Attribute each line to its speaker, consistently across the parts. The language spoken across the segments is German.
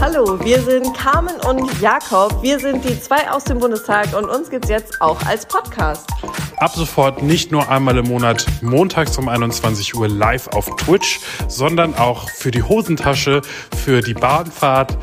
Speaker 1: Hallo, wir sind Carmen und Jakob. Wir sind die zwei aus dem Bundestag und uns gibt's jetzt auch als Podcast.
Speaker 2: Ab sofort nicht nur einmal im Monat montags um 21 Uhr live auf Twitch, sondern auch für die Hosentasche, für die Bahnfahrt,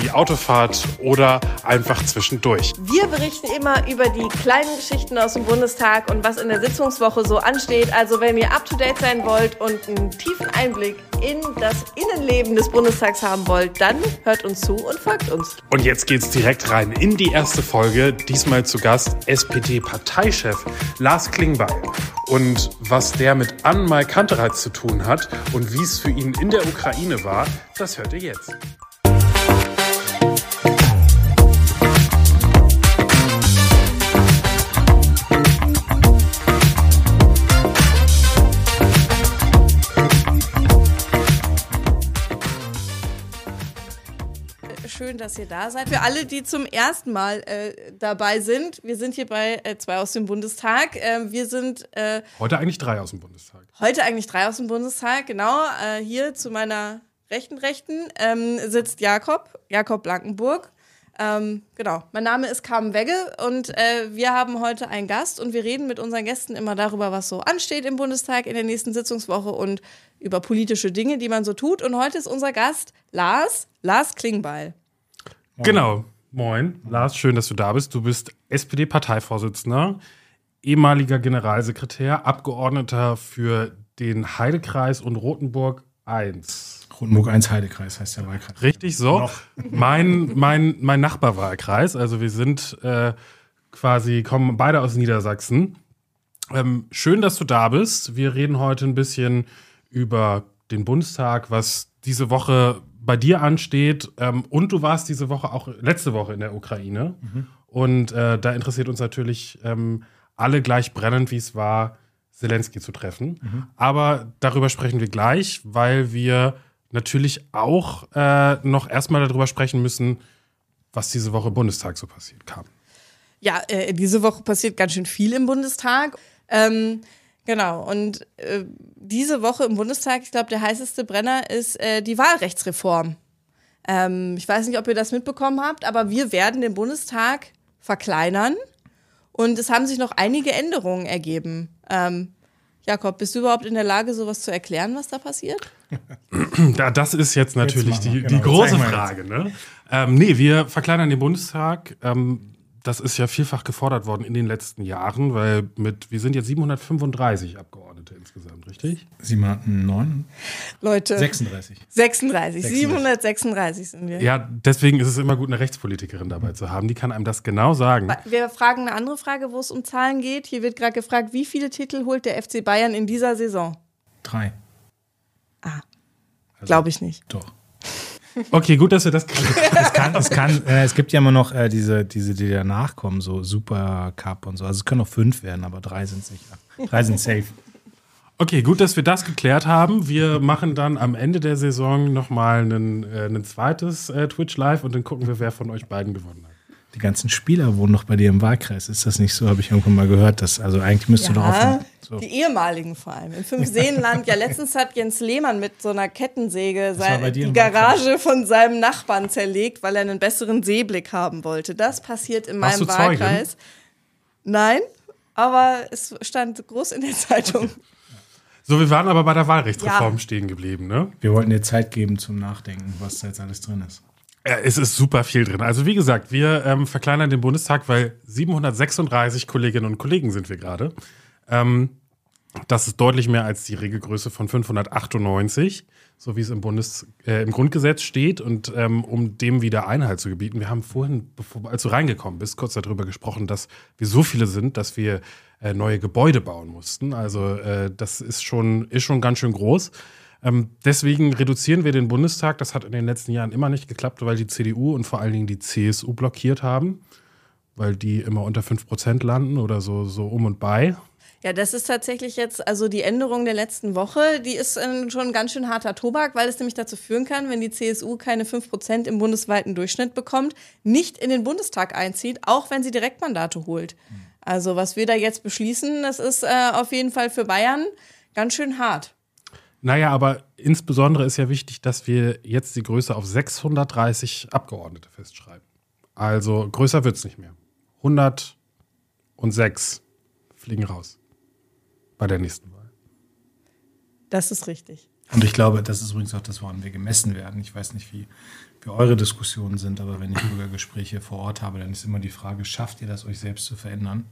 Speaker 2: die Autofahrt oder einfach zwischendurch.
Speaker 1: Wir berichten immer über die kleinen Geschichten aus dem Bundestag und was in der Sitzungswoche so ansteht. Also wenn ihr up to date sein wollt und einen tiefen Einblick in das Innenleben des Bundestags haben wollt, dann hört uns zu und folgt uns.
Speaker 2: Und jetzt geht's direkt rein in die erste Folge. Diesmal zu Gast SPD-Parteichef Lars Klingbeil. Und was der mit Anmal Kantereit zu tun hat und wie es für ihn in der Ukraine war, das hört ihr jetzt.
Speaker 1: Schön, dass ihr da seid. Für alle, die zum ersten Mal äh, dabei sind, wir sind hier bei äh, zwei aus dem Bundestag. Äh, wir sind äh,
Speaker 2: heute eigentlich drei aus dem Bundestag.
Speaker 1: Heute eigentlich drei aus dem Bundestag, genau. Äh, hier zu meiner rechten Rechten ähm, sitzt Jakob, Jakob Blankenburg. Ähm, genau, mein Name ist Carmen Wegge und äh, wir haben heute einen Gast und wir reden mit unseren Gästen immer darüber, was so ansteht im Bundestag in der nächsten Sitzungswoche und über politische Dinge, die man so tut. Und heute ist unser Gast Lars, Lars Klingbeil.
Speaker 2: Moin. Genau. Moin. Lars, schön, dass du da bist. Du bist SPD-Parteivorsitzender, ehemaliger Generalsekretär, Abgeordneter für den Heidekreis und Rotenburg 1.
Speaker 3: Rotenburg 1 Heidekreis heißt der Wahlkreis.
Speaker 2: Richtig so. Mein, mein, mein Nachbarwahlkreis. Also wir sind äh, quasi, kommen beide aus Niedersachsen. Ähm, schön, dass du da bist. Wir reden heute ein bisschen über den Bundestag, was diese Woche bei dir ansteht. Ähm, und du warst diese Woche auch letzte Woche in der Ukraine. Mhm. Und äh, da interessiert uns natürlich ähm, alle gleich brennend, wie es war, Zelensky zu treffen. Mhm. Aber darüber sprechen wir gleich, weil wir natürlich auch äh, noch erstmal darüber sprechen müssen, was diese Woche im Bundestag so passiert kam.
Speaker 1: Ja, äh, diese Woche passiert ganz schön viel im Bundestag. Ähm, Genau, und äh, diese Woche im Bundestag, ich glaube, der heißeste Brenner ist äh, die Wahlrechtsreform. Ähm, ich weiß nicht, ob ihr das mitbekommen habt, aber wir werden den Bundestag verkleinern und es haben sich noch einige Änderungen ergeben. Ähm, Jakob, bist du überhaupt in der Lage, sowas zu erklären, was da passiert?
Speaker 2: Ja, das ist jetzt natürlich jetzt die, genau, die große Frage. Ne? Ähm, nee, wir verkleinern den Bundestag. Ähm, das ist ja vielfach gefordert worden in den letzten Jahren, weil mit, wir sind jetzt 735 Abgeordnete insgesamt, richtig?
Speaker 3: 709?
Speaker 1: Leute.
Speaker 3: 36.
Speaker 1: 36. 36. 736 sind wir.
Speaker 2: Ja, deswegen ist es immer gut, eine Rechtspolitikerin dabei zu haben. Die kann einem das genau sagen.
Speaker 1: Wir fragen eine andere Frage, wo es um Zahlen geht. Hier wird gerade gefragt, wie viele Titel holt der FC Bayern in dieser Saison?
Speaker 3: Drei.
Speaker 1: Ah. Also, Glaube ich nicht.
Speaker 3: Doch.
Speaker 2: Okay, gut, dass wir das
Speaker 3: es, kann, es, kann, äh, es gibt ja immer noch äh, diese, diese, die danach kommen, so Super Cup und so. Also es können auch fünf werden, aber drei sind sicher. Drei sind safe.
Speaker 2: Okay, gut, dass wir das geklärt haben. Wir machen dann am Ende der Saison nochmal ein, äh, zweites äh, Twitch Live und dann gucken wir, wer von euch beiden gewonnen hat
Speaker 3: die ganzen Spieler wohnen noch bei dir im Wahlkreis. Ist das nicht so? Habe ich irgendwann mal gehört. Dass, also eigentlich müsste ja, du doch offen.
Speaker 1: So. Die ehemaligen vor allem. Im Fünfseenland. ja, letztens hat Jens Lehmann mit so einer Kettensäge sein, die Garage von seinem Nachbarn zerlegt, weil er einen besseren Seeblick haben wollte. Das passiert in Warst meinem Wahlkreis. Zeugin? Nein, aber es stand groß in der Zeitung.
Speaker 2: So, wir waren aber bei der Wahlrechtsreform ja. stehen geblieben, ne?
Speaker 3: Wir wollten dir Zeit geben zum Nachdenken, was da jetzt alles drin ist.
Speaker 2: Ja, es ist super viel drin. Also wie gesagt, wir ähm, verkleinern den Bundestag, weil 736 Kolleginnen und Kollegen sind wir gerade. Ähm, das ist deutlich mehr als die Regelgröße von 598, so wie es im, Bundes, äh, im Grundgesetz steht. Und ähm, um dem wieder Einhalt zu gebieten, wir haben vorhin, bevor, als du reingekommen bist, kurz darüber gesprochen, dass wir so viele sind, dass wir äh, neue Gebäude bauen mussten. Also äh, das ist schon, ist schon ganz schön groß. Ähm, deswegen reduzieren wir den Bundestag. Das hat in den letzten Jahren immer nicht geklappt, weil die CDU und vor allen Dingen die CSU blockiert haben, weil die immer unter 5% landen oder so, so um und bei.
Speaker 1: Ja, das ist tatsächlich jetzt, also die Änderung der letzten Woche, die ist äh, schon ein ganz schön harter Tobak, weil es nämlich dazu führen kann, wenn die CSU keine 5% im bundesweiten Durchschnitt bekommt, nicht in den Bundestag einzieht, auch wenn sie Direktmandate holt. Also was wir da jetzt beschließen, das ist äh, auf jeden Fall für Bayern ganz schön hart.
Speaker 2: Naja, aber insbesondere ist ja wichtig, dass wir jetzt die Größe auf 630 Abgeordnete festschreiben. Also größer wird es nicht mehr. 106 fliegen raus bei der nächsten Wahl.
Speaker 1: Das ist richtig.
Speaker 3: Und ich glaube, das ist übrigens auch das, woran wir gemessen werden. Ich weiß nicht, wie, wie eure Diskussionen sind, aber wenn ich Bürgergespräche vor Ort habe, dann ist immer die Frage, schafft ihr das, euch selbst zu verändern?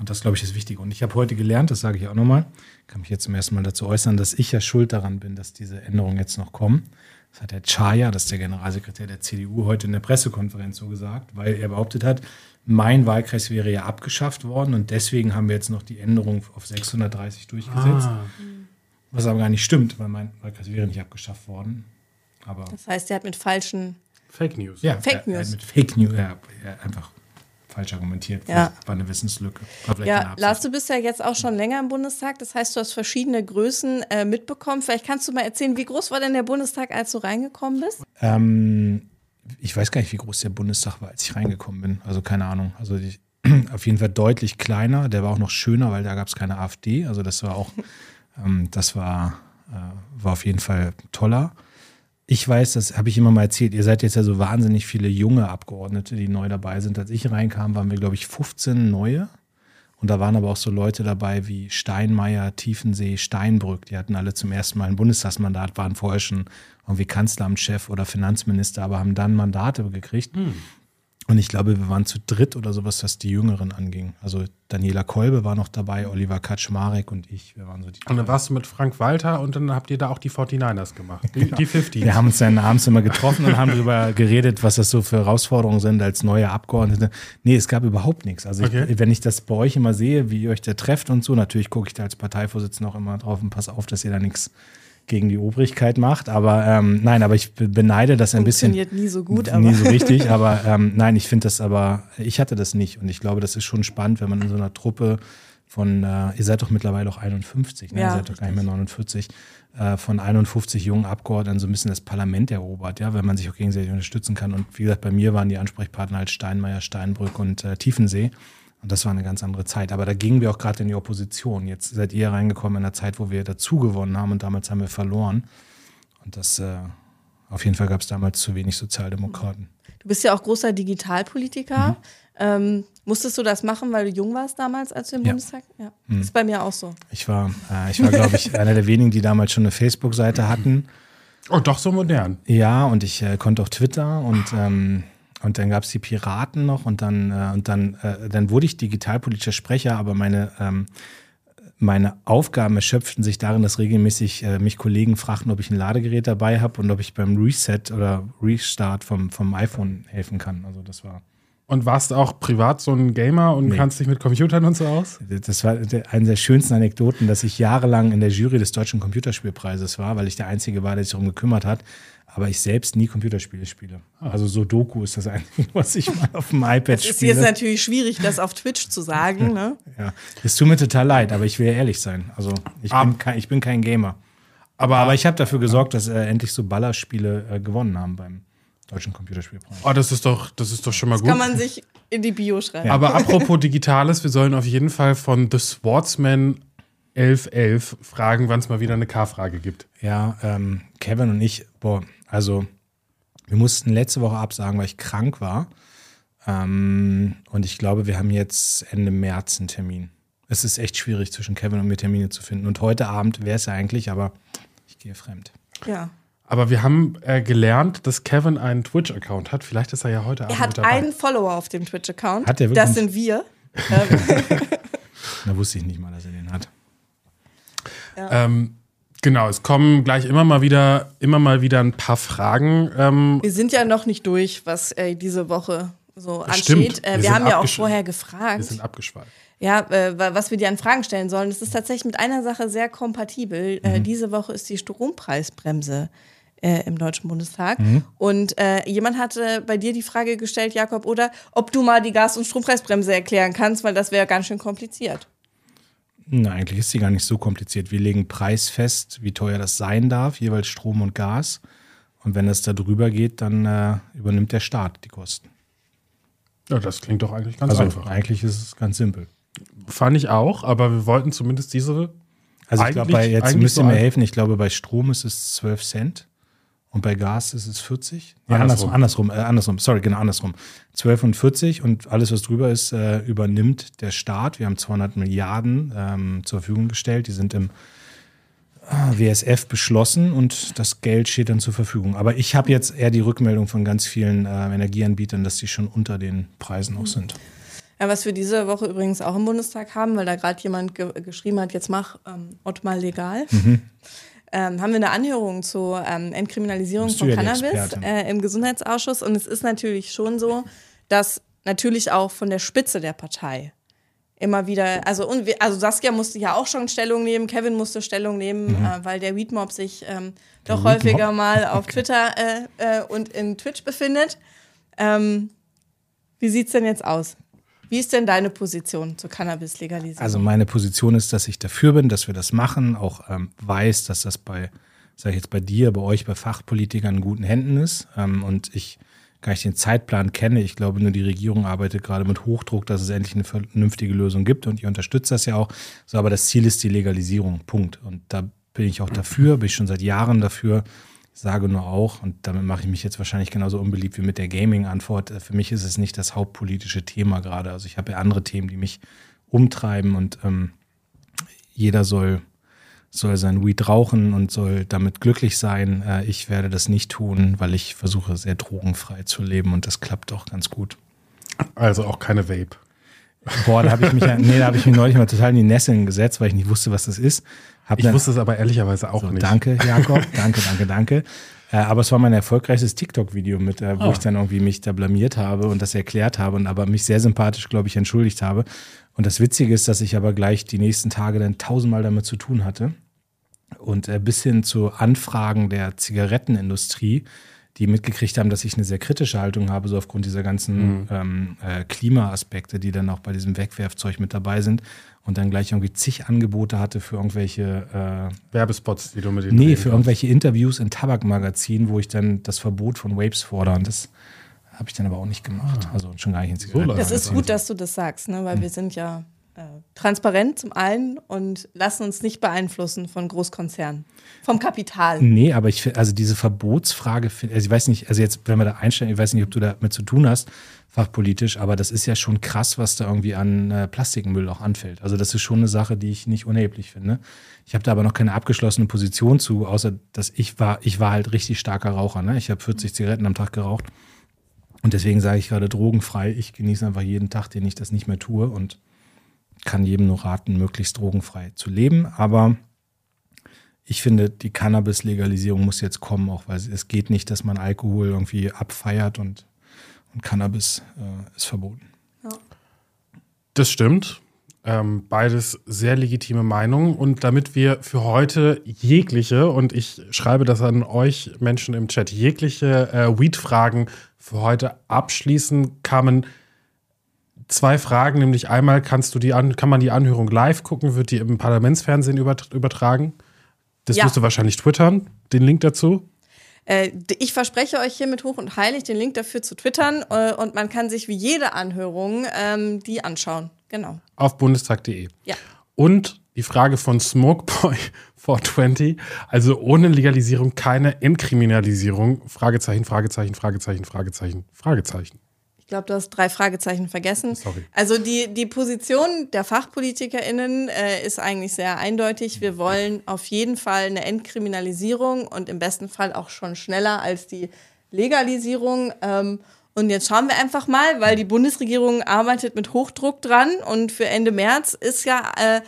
Speaker 3: Und das, glaube ich, ist wichtig. Und ich habe heute gelernt, das sage ich auch nochmal, kann mich jetzt zum ersten Mal dazu äußern, dass ich ja schuld daran bin, dass diese Änderungen jetzt noch kommen. Das hat der Chaya, das ist der Generalsekretär der CDU, heute in der Pressekonferenz so gesagt, weil er behauptet hat, mein Wahlkreis wäre ja abgeschafft worden und deswegen haben wir jetzt noch die Änderung auf 630 durchgesetzt.
Speaker 2: Ah.
Speaker 3: Was aber gar nicht stimmt, weil mein Wahlkreis wäre nicht abgeschafft worden. Aber
Speaker 1: Das heißt, er hat mit falschen.
Speaker 2: Fake News.
Speaker 3: ja,
Speaker 1: Fake
Speaker 3: er, er hat
Speaker 1: News.
Speaker 3: mit Fake News ja, einfach falsch argumentiert.
Speaker 1: Ja.
Speaker 3: War eine Wissenslücke. War
Speaker 1: Ja. Lars, du bist ja jetzt auch schon länger im Bundestag. Das heißt, du hast verschiedene Größen äh, mitbekommen. Vielleicht kannst du mal erzählen, wie groß war denn der Bundestag, als du reingekommen bist?
Speaker 3: Ähm, ich weiß gar nicht, wie groß der Bundestag war, als ich reingekommen bin. Also keine Ahnung. Also die, auf jeden Fall deutlich kleiner. Der war auch noch schöner, weil da gab es keine AfD. Also das war auch, ähm, das war, äh, war auf jeden Fall toller. Ich weiß, das habe ich immer mal erzählt, ihr seid jetzt ja so wahnsinnig viele junge Abgeordnete, die neu dabei sind. Als ich reinkam, waren wir, glaube ich, 15 neue. Und da waren aber auch so Leute dabei wie Steinmeier, Tiefensee, Steinbrück. Die hatten alle zum ersten Mal ein Bundestagsmandat, waren vorher schon irgendwie Kanzleramtschef oder Finanzminister, aber haben dann Mandate gekriegt. Und ich glaube, wir waren zu dritt oder sowas, was die Jüngeren anging. Also Daniela Kolbe war noch dabei, Oliver Kaczmarek und ich. Wir waren so die
Speaker 2: Und dann warst du mit Frank Walter und dann habt ihr da auch die 49ers gemacht. Die, die 50.
Speaker 3: Wir haben uns dann abends immer getroffen und haben darüber geredet, was das so für Herausforderungen sind als neue Abgeordnete. Nee, es gab überhaupt nichts. Also ich,
Speaker 2: Okay.
Speaker 3: wenn ich das bei euch immer sehe, wie ihr euch da trefft und so, natürlich gucke ich da als Parteivorsitzender auch immer drauf und pass auf, dass ihr da nichts gegen die Obrigkeit macht. Aber ähm, nein, aber ich be- beneide das ein bisschen.
Speaker 1: Funktioniert nie so gut, aber.
Speaker 3: Nie so richtig, aber ähm, nein, ich finde das aber, ich hatte das nicht und ich glaube, das ist schon spannend, wenn man in so einer Truppe von, äh, ihr seid doch mittlerweile auch 51, ne?
Speaker 1: Ja,
Speaker 3: ihr seid doch gar nicht mehr
Speaker 1: richtig.
Speaker 3: 49, äh, von 51 jungen Abgeordneten so ein bisschen das Parlament erobert, ja, wenn man sich auch gegenseitig unterstützen kann. Und wie gesagt, bei mir waren die Ansprechpartner halt Steinmeier, Steinbrück und äh, Tiefensee. Und das war eine ganz andere Zeit. Aber da gingen wir auch gerade in die Opposition. Jetzt seid ihr reingekommen in einer Zeit, wo wir dazu gewonnen haben und damals haben wir verloren. Und das, äh, auf jeden Fall gab es damals zu wenig Sozialdemokraten.
Speaker 1: Du bist ja auch großer Digitalpolitiker.
Speaker 3: Mhm.
Speaker 1: Ähm, musstest du das machen, weil du jung warst damals, als du im
Speaker 3: Ja.
Speaker 1: Bundestag? Ja.
Speaker 3: Mhm.
Speaker 1: Ist bei mir auch so.
Speaker 3: Ich war, äh, ich war, glaube ich, einer der wenigen, die damals schon eine Facebook-Seite hatten.
Speaker 2: Oh, doch so modern.
Speaker 3: Ja, und ich äh, konnte auch Twitter und ähm, und dann gab es die Piraten noch und dann äh, und dann äh, dann wurde ich digitalpolitischer Sprecher, aber meine ähm, meine Aufgaben erschöpften sich darin, dass regelmäßig äh, mich Kollegen fragten, ob ich ein Ladegerät dabei habe und ob ich beim Reset oder Restart vom vom iPhone helfen kann. Also das war
Speaker 2: Und warst auch privat so ein Gamer und
Speaker 3: Nee.
Speaker 2: kannst dich mit Computern und so aus?
Speaker 3: Das war eine der schönsten Anekdoten, dass ich jahrelang in der Jury des Deutschen Computerspielpreises war, weil ich der Einzige war, der sich darum gekümmert hat. Aber ich selbst nie Computerspiele spiele. Also Sudoku ist das Einzige, was ich mal auf dem iPad
Speaker 1: Es ist
Speaker 3: spiele.
Speaker 1: jetzt natürlich schwierig, das auf Twitch zu sagen. Ne?
Speaker 3: ja. Es tut mir total leid, aber ich will ja ehrlich sein. Also ich,
Speaker 2: Ah.
Speaker 3: bin, kein, ich bin kein Gamer. Aber, aber ich habe dafür gesorgt, dass äh, endlich so Ballerspiele äh, gewonnen haben beim Deutschen Computerspielpreis.
Speaker 2: Oh, das ist doch, das ist doch schon mal gut.
Speaker 1: Kann man sich in die Bio schreiben.
Speaker 2: Aber apropos Digitales, wir sollen auf jeden Fall von The Swordsman 1111 fragen, wann es mal wieder eine K-Frage gibt.
Speaker 3: Ja, ähm, Kevin und ich, boah, also wir mussten letzte Woche absagen, weil ich krank war. Ähm, und ich glaube, wir haben jetzt Ende März einen Termin. Es ist echt schwierig, zwischen Kevin und mir Termine zu finden. Und heute Abend wäre es ja eigentlich, aber ich gehe fremd.
Speaker 1: Ja.
Speaker 2: Aber wir haben äh, gelernt, dass Kevin einen Twitch-Account hat. Vielleicht ist er ja heute Abend
Speaker 1: Er
Speaker 2: mit
Speaker 1: hat
Speaker 2: dabei.
Speaker 1: einen Follower auf dem Twitch-Account.
Speaker 3: Hat der wirklich?
Speaker 1: Das sind wir. Ähm,
Speaker 3: Da wusste ich nicht mal, dass er den hat.
Speaker 2: Ähm, genau, es kommen gleich immer mal wieder, immer mal wieder ein paar Fragen. Ähm,
Speaker 1: wir sind ja noch nicht durch, was äh, diese Woche so ansteht. Äh,
Speaker 2: Wir
Speaker 1: wir haben ja auch vorher
Speaker 2: wir
Speaker 1: gefragt.
Speaker 2: sind abgeschweift.
Speaker 1: Ja, äh, wa- was wir dir an Fragen stellen sollen, das ist tatsächlich mit einer Sache sehr kompatibel.
Speaker 2: Mhm.
Speaker 1: Äh, diese Woche ist die Strompreisbremse äh, im Deutschen Bundestag.
Speaker 2: Mhm.
Speaker 1: Und äh, jemand hatte bei dir die Frage gestellt, Jakob, oder ob du mal die Gas- und Strompreisbremse erklären kannst, weil das wäre ganz schön kompliziert.
Speaker 3: Na, eigentlich ist sie gar nicht so kompliziert. Wir legen Preis fest, wie teuer das sein darf, jeweils Strom und Gas. Und wenn es da drüber geht, dann äh, übernimmt der Staat die Kosten.
Speaker 2: Ja, das klingt doch eigentlich ganz
Speaker 3: Also
Speaker 2: einfach.
Speaker 3: eigentlich ist es ganz simpel.
Speaker 2: Fand ich auch, aber wir wollten zumindest diese
Speaker 3: Also ich glaube, jetzt müsst ihr mir helfen, ich glaube, bei Strom ist es 12 Cent und bei Gas ist es 40. Ja, andersrum, andersrum, äh, andersrum, sorry, genau andersrum. 12 und 40 und alles, was drüber ist, äh, übernimmt der Staat. Wir haben 200 Milliarden ähm, zur Verfügung gestellt. Die sind im äh, WSF beschlossen und das Geld steht dann zur Verfügung. Aber ich habe jetzt eher die Rückmeldung von ganz vielen äh, Energieanbietern, dass die schon unter den Preisen auch sind.
Speaker 1: Ja, was wir diese Woche übrigens auch im Bundestag haben, weil da gerade jemand ge geschrieben hat, jetzt mach ähm, Ott mal legal. Mhm ähm, haben wir eine Anhörung zur ähm, Entkriminalisierung von Cannabis äh, im Gesundheitsausschuss. Und es ist natürlich schon so, dass natürlich auch von der Spitze der Partei immer wieder, also, und also Saskia musste ja auch schon Stellung nehmen, Kevin musste Stellung nehmen, mhm. äh, weil der Weedmob sich ähm, doch häufiger mal auf okay. Twitter äh, äh, und in Twitch befindet. Ähm, wie sieht's denn jetzt aus? Wie ist denn deine Position zur Cannabis-Legalisierung?
Speaker 3: Also meine Position ist, dass ich dafür bin, dass wir das machen, auch ähm, weiß, dass das bei, sage ich jetzt bei dir, bei euch, bei Fachpolitikern in guten Händen ist. Ähm, und ich gar nicht den Zeitplan kenne. Ich glaube, nur die Regierung arbeitet gerade mit Hochdruck, dass es endlich eine vernünftige Lösung gibt und ihr unterstützt das ja auch. So, aber das Ziel ist die Legalisierung. Punkt. Und da bin ich auch dafür, bin ich schon seit Jahren dafür sage nur auch, und damit mache ich mich jetzt wahrscheinlich genauso unbeliebt wie mit der Gaming-Antwort, äh, für mich ist es nicht das hauptpolitische Thema gerade. Also ich habe ja andere Themen, die mich umtreiben und ähm, jeder soll, soll sein Weed rauchen und soll damit glücklich sein. Äh, ich werde das nicht tun, weil ich versuche sehr drogenfrei zu leben und das klappt auch ganz gut.
Speaker 2: Also auch keine Vape.
Speaker 3: Boah, da habe ich mich, nee, da habe ich mich neulich mal total in die Nesseln gesetzt, weil ich nicht wusste, was das ist.
Speaker 2: Hab ich dann, wusste es aber ehrlicherweise auch so, nicht.
Speaker 3: Danke, Jakob. danke, danke, danke. Äh, aber es war mein erfolgreichstes TikTok-Video mit, äh, wo oh. ich dann irgendwie mich da blamiert habe und das erklärt habe und aber mich sehr sympathisch, glaube ich, entschuldigt habe. Und das Witzige ist, dass ich aber gleich die nächsten Tage dann tausendmal damit zu tun hatte. Und äh, bis hin zu Anfragen der Zigarettenindustrie, die mitgekriegt haben, dass ich eine sehr kritische Haltung habe, so aufgrund dieser ganzen mhm. ähm, äh, Klimaaspekte, die dann auch bei diesem Wegwerfzeug mit dabei sind und dann gleich irgendwie zig Angebote hatte für irgendwelche
Speaker 2: äh, Werbespots, die du mit denen
Speaker 3: Nee, für irgendwelche Interviews in Tabakmagazinen, wo ich dann das Verbot von Vapes fordere. Und das habe ich dann aber auch nicht gemacht. Ah. Also schon gar nicht in
Speaker 1: Zigaretten. Das ist gut, dass du das sagst, ne? weil hm. wir sind ja äh, transparent zum einen und lassen uns nicht beeinflussen von Großkonzernen, vom Kapital.
Speaker 3: Nee, aber ich finde, also diese Verbotsfrage, also ich weiß nicht, also jetzt, wenn wir da einstellen, ich weiß nicht, ob du damit zu tun hast, fachpolitisch, aber das ist ja schon krass, was da irgendwie an äh, Plastikmüll auch anfällt. Also das ist schon eine Sache, die ich nicht unerheblich finde. Ich habe da aber noch keine abgeschlossene Position zu, außer dass ich war, ich war halt richtig starker Raucher. Ne? Ich habe 40 Zigaretten am Tag geraucht. Und deswegen sage ich gerade drogenfrei. Ich genieße einfach jeden Tag, den ich das nicht mehr tue und kann jedem nur raten, möglichst drogenfrei zu leben. Aber ich finde, die Cannabis-Legalisierung muss jetzt kommen, auch weil es geht nicht, dass man Alkohol irgendwie abfeiert und und Cannabis äh, ist verboten. Ja.
Speaker 2: Das stimmt. Ähm, beides sehr legitime Meinungen. Und damit wir für heute jegliche, und ich schreibe das an euch Menschen im Chat, jegliche äh, Weed-Fragen für heute abschließen, kamen zwei Fragen, nämlich einmal kannst du die an, kann man die Anhörung live gucken, wird die im Parlamentsfernsehen übertragen. Das ja. wirst du wahrscheinlich twittern, den Link dazu.
Speaker 1: Äh, ich verspreche euch hiermit hoch und heilig den Link dafür zu twittern äh, und man kann sich wie jede Anhörung ähm, die anschauen. Genau.
Speaker 2: Auf bundestag.de.
Speaker 1: Ja.
Speaker 2: Und die Frage von Smokeboy 420, also ohne Legalisierung keine Entkriminalisierung, Fragezeichen, Fragezeichen, Fragezeichen, Fragezeichen, Fragezeichen
Speaker 1: glaube, du hast drei Fragezeichen vergessen. Sorry. Also die, die Position der FachpolitikerInnen äh, ist eigentlich sehr eindeutig. Wir wollen auf jeden Fall eine Entkriminalisierung und im besten Fall auch schon schneller als die Legalisierung. Ähm, und jetzt schauen wir einfach mal, weil die Bundesregierung arbeitet mit Hochdruck dran und für Ende März ist ja äh,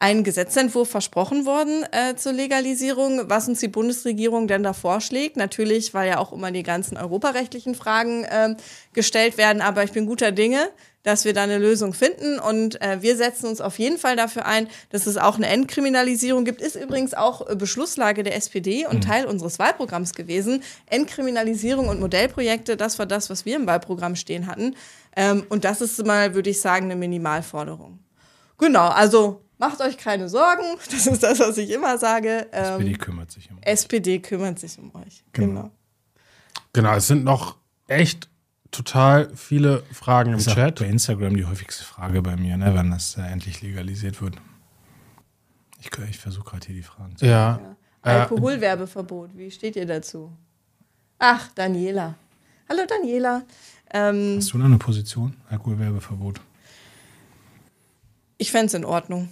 Speaker 1: ein Gesetzentwurf versprochen worden äh, zur Legalisierung, was uns die Bundesregierung denn da vorschlägt. Natürlich, weil ja auch immer die ganzen europarechtlichen Fragen äh, gestellt werden, aber ich bin guter Dinge, dass wir da eine Lösung finden und äh, wir setzen uns auf jeden Fall dafür ein, dass es auch eine Entkriminalisierung gibt. Ist übrigens auch äh, Beschlusslage der SPD und mhm. Teil unseres Wahlprogramms gewesen. Entkriminalisierung und Modellprojekte, das war das, was wir im Wahlprogramm stehen hatten. Ähm, und das ist mal, würde ich sagen, eine Minimalforderung. Genau, also Macht euch keine Sorgen, das ist das, was ich immer sage.
Speaker 3: Ähm, SPD kümmert sich um
Speaker 1: euch. SPD kümmert sich um euch, genau. genau.
Speaker 2: Genau, es sind noch echt total viele Fragen im Chat.
Speaker 3: bei Instagram die häufigste Frage bei mir, ne, wann das äh, endlich legalisiert wird. Ich, ich versuche gerade hier die Fragen zu
Speaker 2: Ja. Äh,
Speaker 1: Alkoholwerbeverbot, wie steht ihr dazu? Ach, Daniela. Hallo Daniela. Ähm,
Speaker 3: Hast du da eine Position? Alkoholwerbeverbot.
Speaker 1: ich fände es in Ordnung.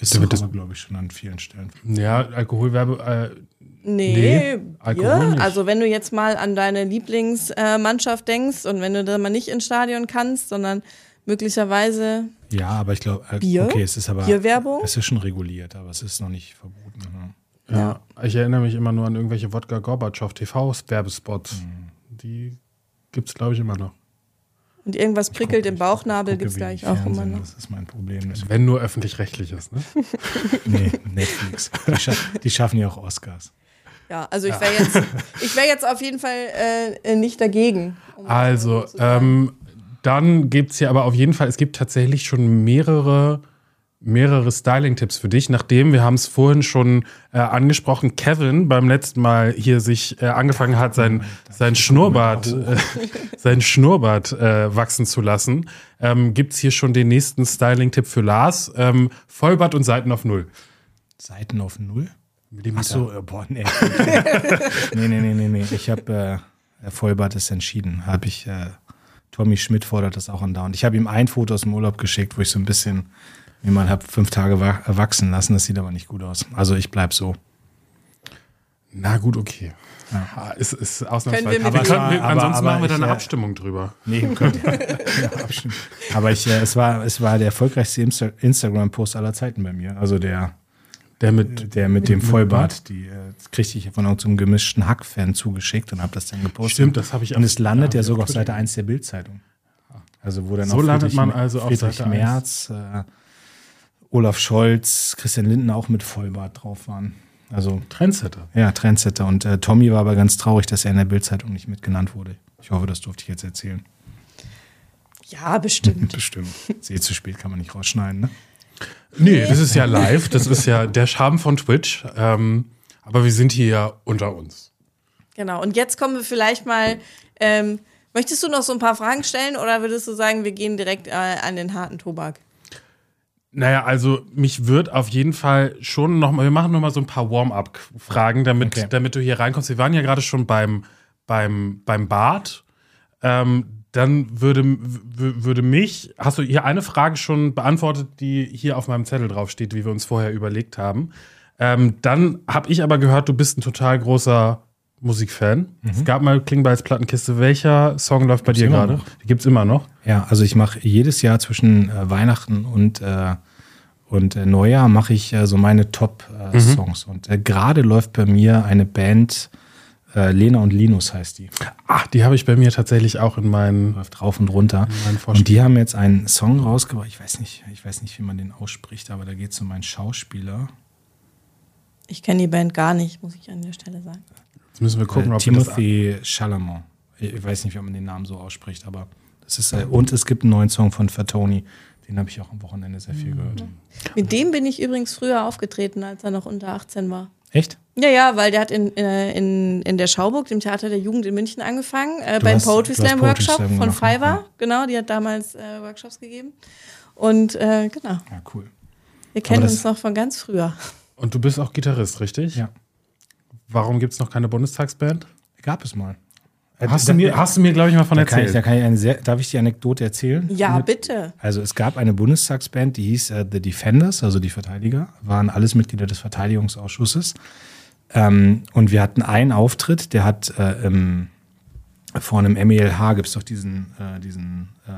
Speaker 3: Ist
Speaker 2: Damit
Speaker 3: doch aber, glaube ich, schon an vielen Stellen.
Speaker 2: ja, Alkoholwerbe. Äh,
Speaker 1: Nee,
Speaker 2: Nee, Alkohol
Speaker 1: Bier.
Speaker 2: nicht.
Speaker 1: Also wenn du jetzt mal an deine Lieblingsmannschaft denkst und wenn du da mal nicht ins Stadion kannst, sondern möglicherweise
Speaker 3: Ja, aber ich glaube, äh,
Speaker 1: Bier?
Speaker 3: okay, es ist aber.
Speaker 1: Bierwerbung?
Speaker 3: Es ist schon reguliert, aber es ist noch nicht verboten. Ne?
Speaker 2: ja. Ich erinnere mich immer nur an irgendwelche Wodka Gorbatschow TV-Werbespots.
Speaker 3: Mhm.
Speaker 2: Die gibt es, glaube ich, immer noch.
Speaker 1: Und irgendwas prickelt
Speaker 3: gucke-
Speaker 1: im Bauchnabel gibt es gleich auch immer noch.
Speaker 3: Das ist mein Problem. Deswegen-
Speaker 2: Wenn nur öffentlich-rechtliches, ne?
Speaker 3: Nee, Netflix. Die, scha die schaffen ja auch Oscars.
Speaker 1: Ja, also ich wäre jetzt, ich wäre jetzt auf jeden Fall äh, nicht dagegen. um
Speaker 2: Also, ähm, dann gibt es hier aber auf jeden Fall, es gibt tatsächlich schon mehrere, mehrere Styling-Tipps für dich, nachdem, wir haben es vorhin schon äh, angesprochen, Kevin beim letzten Mal hier sich äh, angefangen hat, sein, sein Schnurrbart, äh, sein Schnurrbart äh, wachsen zu lassen, ähm, gibt es hier schon den nächsten Styling-Tipp für Lars. Ähm, Vollbart und Seiten auf Null.
Speaker 3: Seiten auf Null?
Speaker 2: Millimeter.
Speaker 3: Ach so, äh, boah, nee. nee, nee, nee, nee, nee. Ich habe, äh, Vollbart ist entschieden. Habe ich, äh, Tommy Schmidt fordert das auch andauernd. Ich habe ihm ein Foto aus dem Urlaub geschickt, wo ich so ein bisschen, man habe fünf Tage wa wachsen lassen. Das sieht aber nicht gut aus. Also ich bleib so.
Speaker 2: Na gut, okay. Ja. Ist, ist ausnahmsweise.
Speaker 1: Können wir mit-
Speaker 2: aber können wir,
Speaker 3: aber-
Speaker 2: ansonsten
Speaker 3: aber
Speaker 2: machen wir da
Speaker 3: ich,
Speaker 2: eine
Speaker 3: äh,
Speaker 2: Abstimmung drüber.
Speaker 3: Nee, könnt ihr ja, abstimmen. Aber ich, äh, es, war, es war der erfolgreichste Insta Instagram-Post aller Zeiten bei mir. Also der,
Speaker 2: Der mit
Speaker 3: der mit dem Vollbart. Die äh, das kriegte ich von irgendeinem gemischten Hack-Fan zugeschickt und habe das dann gepostet.
Speaker 2: Stimmt, das habe ich
Speaker 3: Und
Speaker 2: auch-
Speaker 3: es landet
Speaker 2: ja,
Speaker 3: ja
Speaker 2: ich
Speaker 3: sogar
Speaker 2: auf
Speaker 3: Seite 1 der Bild-Zeitung. Also wo dann
Speaker 2: So
Speaker 3: auch
Speaker 2: landet man also auf
Speaker 3: Friedrich
Speaker 2: Seite
Speaker 3: Merz, äh, Olaf Scholz, Christian Lindner auch mit Vollbart drauf waren. Also
Speaker 2: Trendsetter.
Speaker 3: ja, Trendsetter. Und äh, Tommy war aber ganz traurig, dass er in der Bild-Zeitung nicht mitgenannt wurde. Ich hoffe, das durfte ich jetzt erzählen.
Speaker 1: ja, bestimmt.
Speaker 3: Bestimmt. Sehe zu spät kann man nicht rausschneiden, ne?
Speaker 2: Nee, das ist ja live. Das ist ja der Charme von Twitch. Ähm, aber wir sind hier ja unter uns.
Speaker 1: Genau. Und jetzt kommen wir vielleicht mal. Ähm, möchtest du noch so ein paar Fragen stellen oder würdest du sagen, wir gehen direkt äh, an den harten Tobak?
Speaker 2: Naja, also mich wird auf jeden Fall schon noch mal, wir machen noch mal so ein paar Warm-up-Fragen, damit,
Speaker 3: Okay.
Speaker 2: damit du hier reinkommst. Wir waren ja gerade schon beim, beim, beim Bad. Ähm, dann würde, würde mich, hast du hier eine Frage schon beantwortet, die hier auf meinem Zettel draufsteht, wie wir uns vorher überlegt haben. Ähm, dann habe ich aber gehört, du bist ein total großer Musikfan. Es gab mal Klingbeils Plattenkiste. Welcher Song läuft bei dir gerade? Die gibt's immer noch.
Speaker 3: Ja, also ich mache jedes Jahr zwischen äh, Weihnachten und, äh, und äh, Neujahr mache ich äh, so meine Top-Songs. Und äh, gerade läuft bei mir eine Band, äh, Lena und Linus heißt die.
Speaker 2: Ach, die habe ich bei mir tatsächlich auch in meinen.
Speaker 3: Läuft rauf und runter. Und die haben jetzt einen Song rausgebracht. Ich weiß nicht, ich weiß nicht, wie man den ausspricht, aber da geht es um einen Schauspieler.
Speaker 1: Ich kenne die Band gar nicht, muss ich an der Stelle sagen.
Speaker 2: Jetzt müssen wir gucken,
Speaker 3: äh,
Speaker 2: ob wir das
Speaker 3: Timothy Chalamet. Ich ich weiß nicht, wie man den Namen so ausspricht, aber das ist. Äh, und es gibt einen neuen Song von Fatoni. Den habe ich auch am Wochenende sehr viel gehört.
Speaker 1: Mit dem bin ich übrigens früher aufgetreten, als er noch unter 18 war.
Speaker 3: Echt?
Speaker 1: Ja, ja, weil der hat in, äh, in, in der Schauburg, dem Theater der Jugend in München, angefangen, äh, beim
Speaker 3: hast-
Speaker 1: Poetry Slam
Speaker 3: Poetry
Speaker 1: Workshop
Speaker 3: Slam
Speaker 1: von
Speaker 3: ne?
Speaker 1: Fiverr.
Speaker 3: ja.
Speaker 1: Genau, die hat damals äh, Workshops gegeben. Und äh, genau,
Speaker 3: Ja, cool.
Speaker 1: wir kennen uns noch von ganz früher.
Speaker 2: Und du bist auch Gitarrist, richtig?
Speaker 3: Ja.
Speaker 2: Warum gibt es noch keine Bundestagsband?
Speaker 3: Gab es mal. Äh,
Speaker 2: Hast
Speaker 3: da-
Speaker 2: du mir, hast du mir glaube ich, mal von
Speaker 3: da kann ich,
Speaker 2: erzählt.
Speaker 3: da kann ich eine sehr, darf ich die Anekdote erzählen?
Speaker 1: Ja, bitte.
Speaker 3: Also es gab eine Bundestagsband, die hieß äh, The Defenders, also die Verteidiger, waren alles Mitglieder des Verteidigungsausschusses. Ähm, und wir hatten einen Auftritt, der hat äh, im, vorne im MELH gibt es doch diesen, äh, diesen, äh,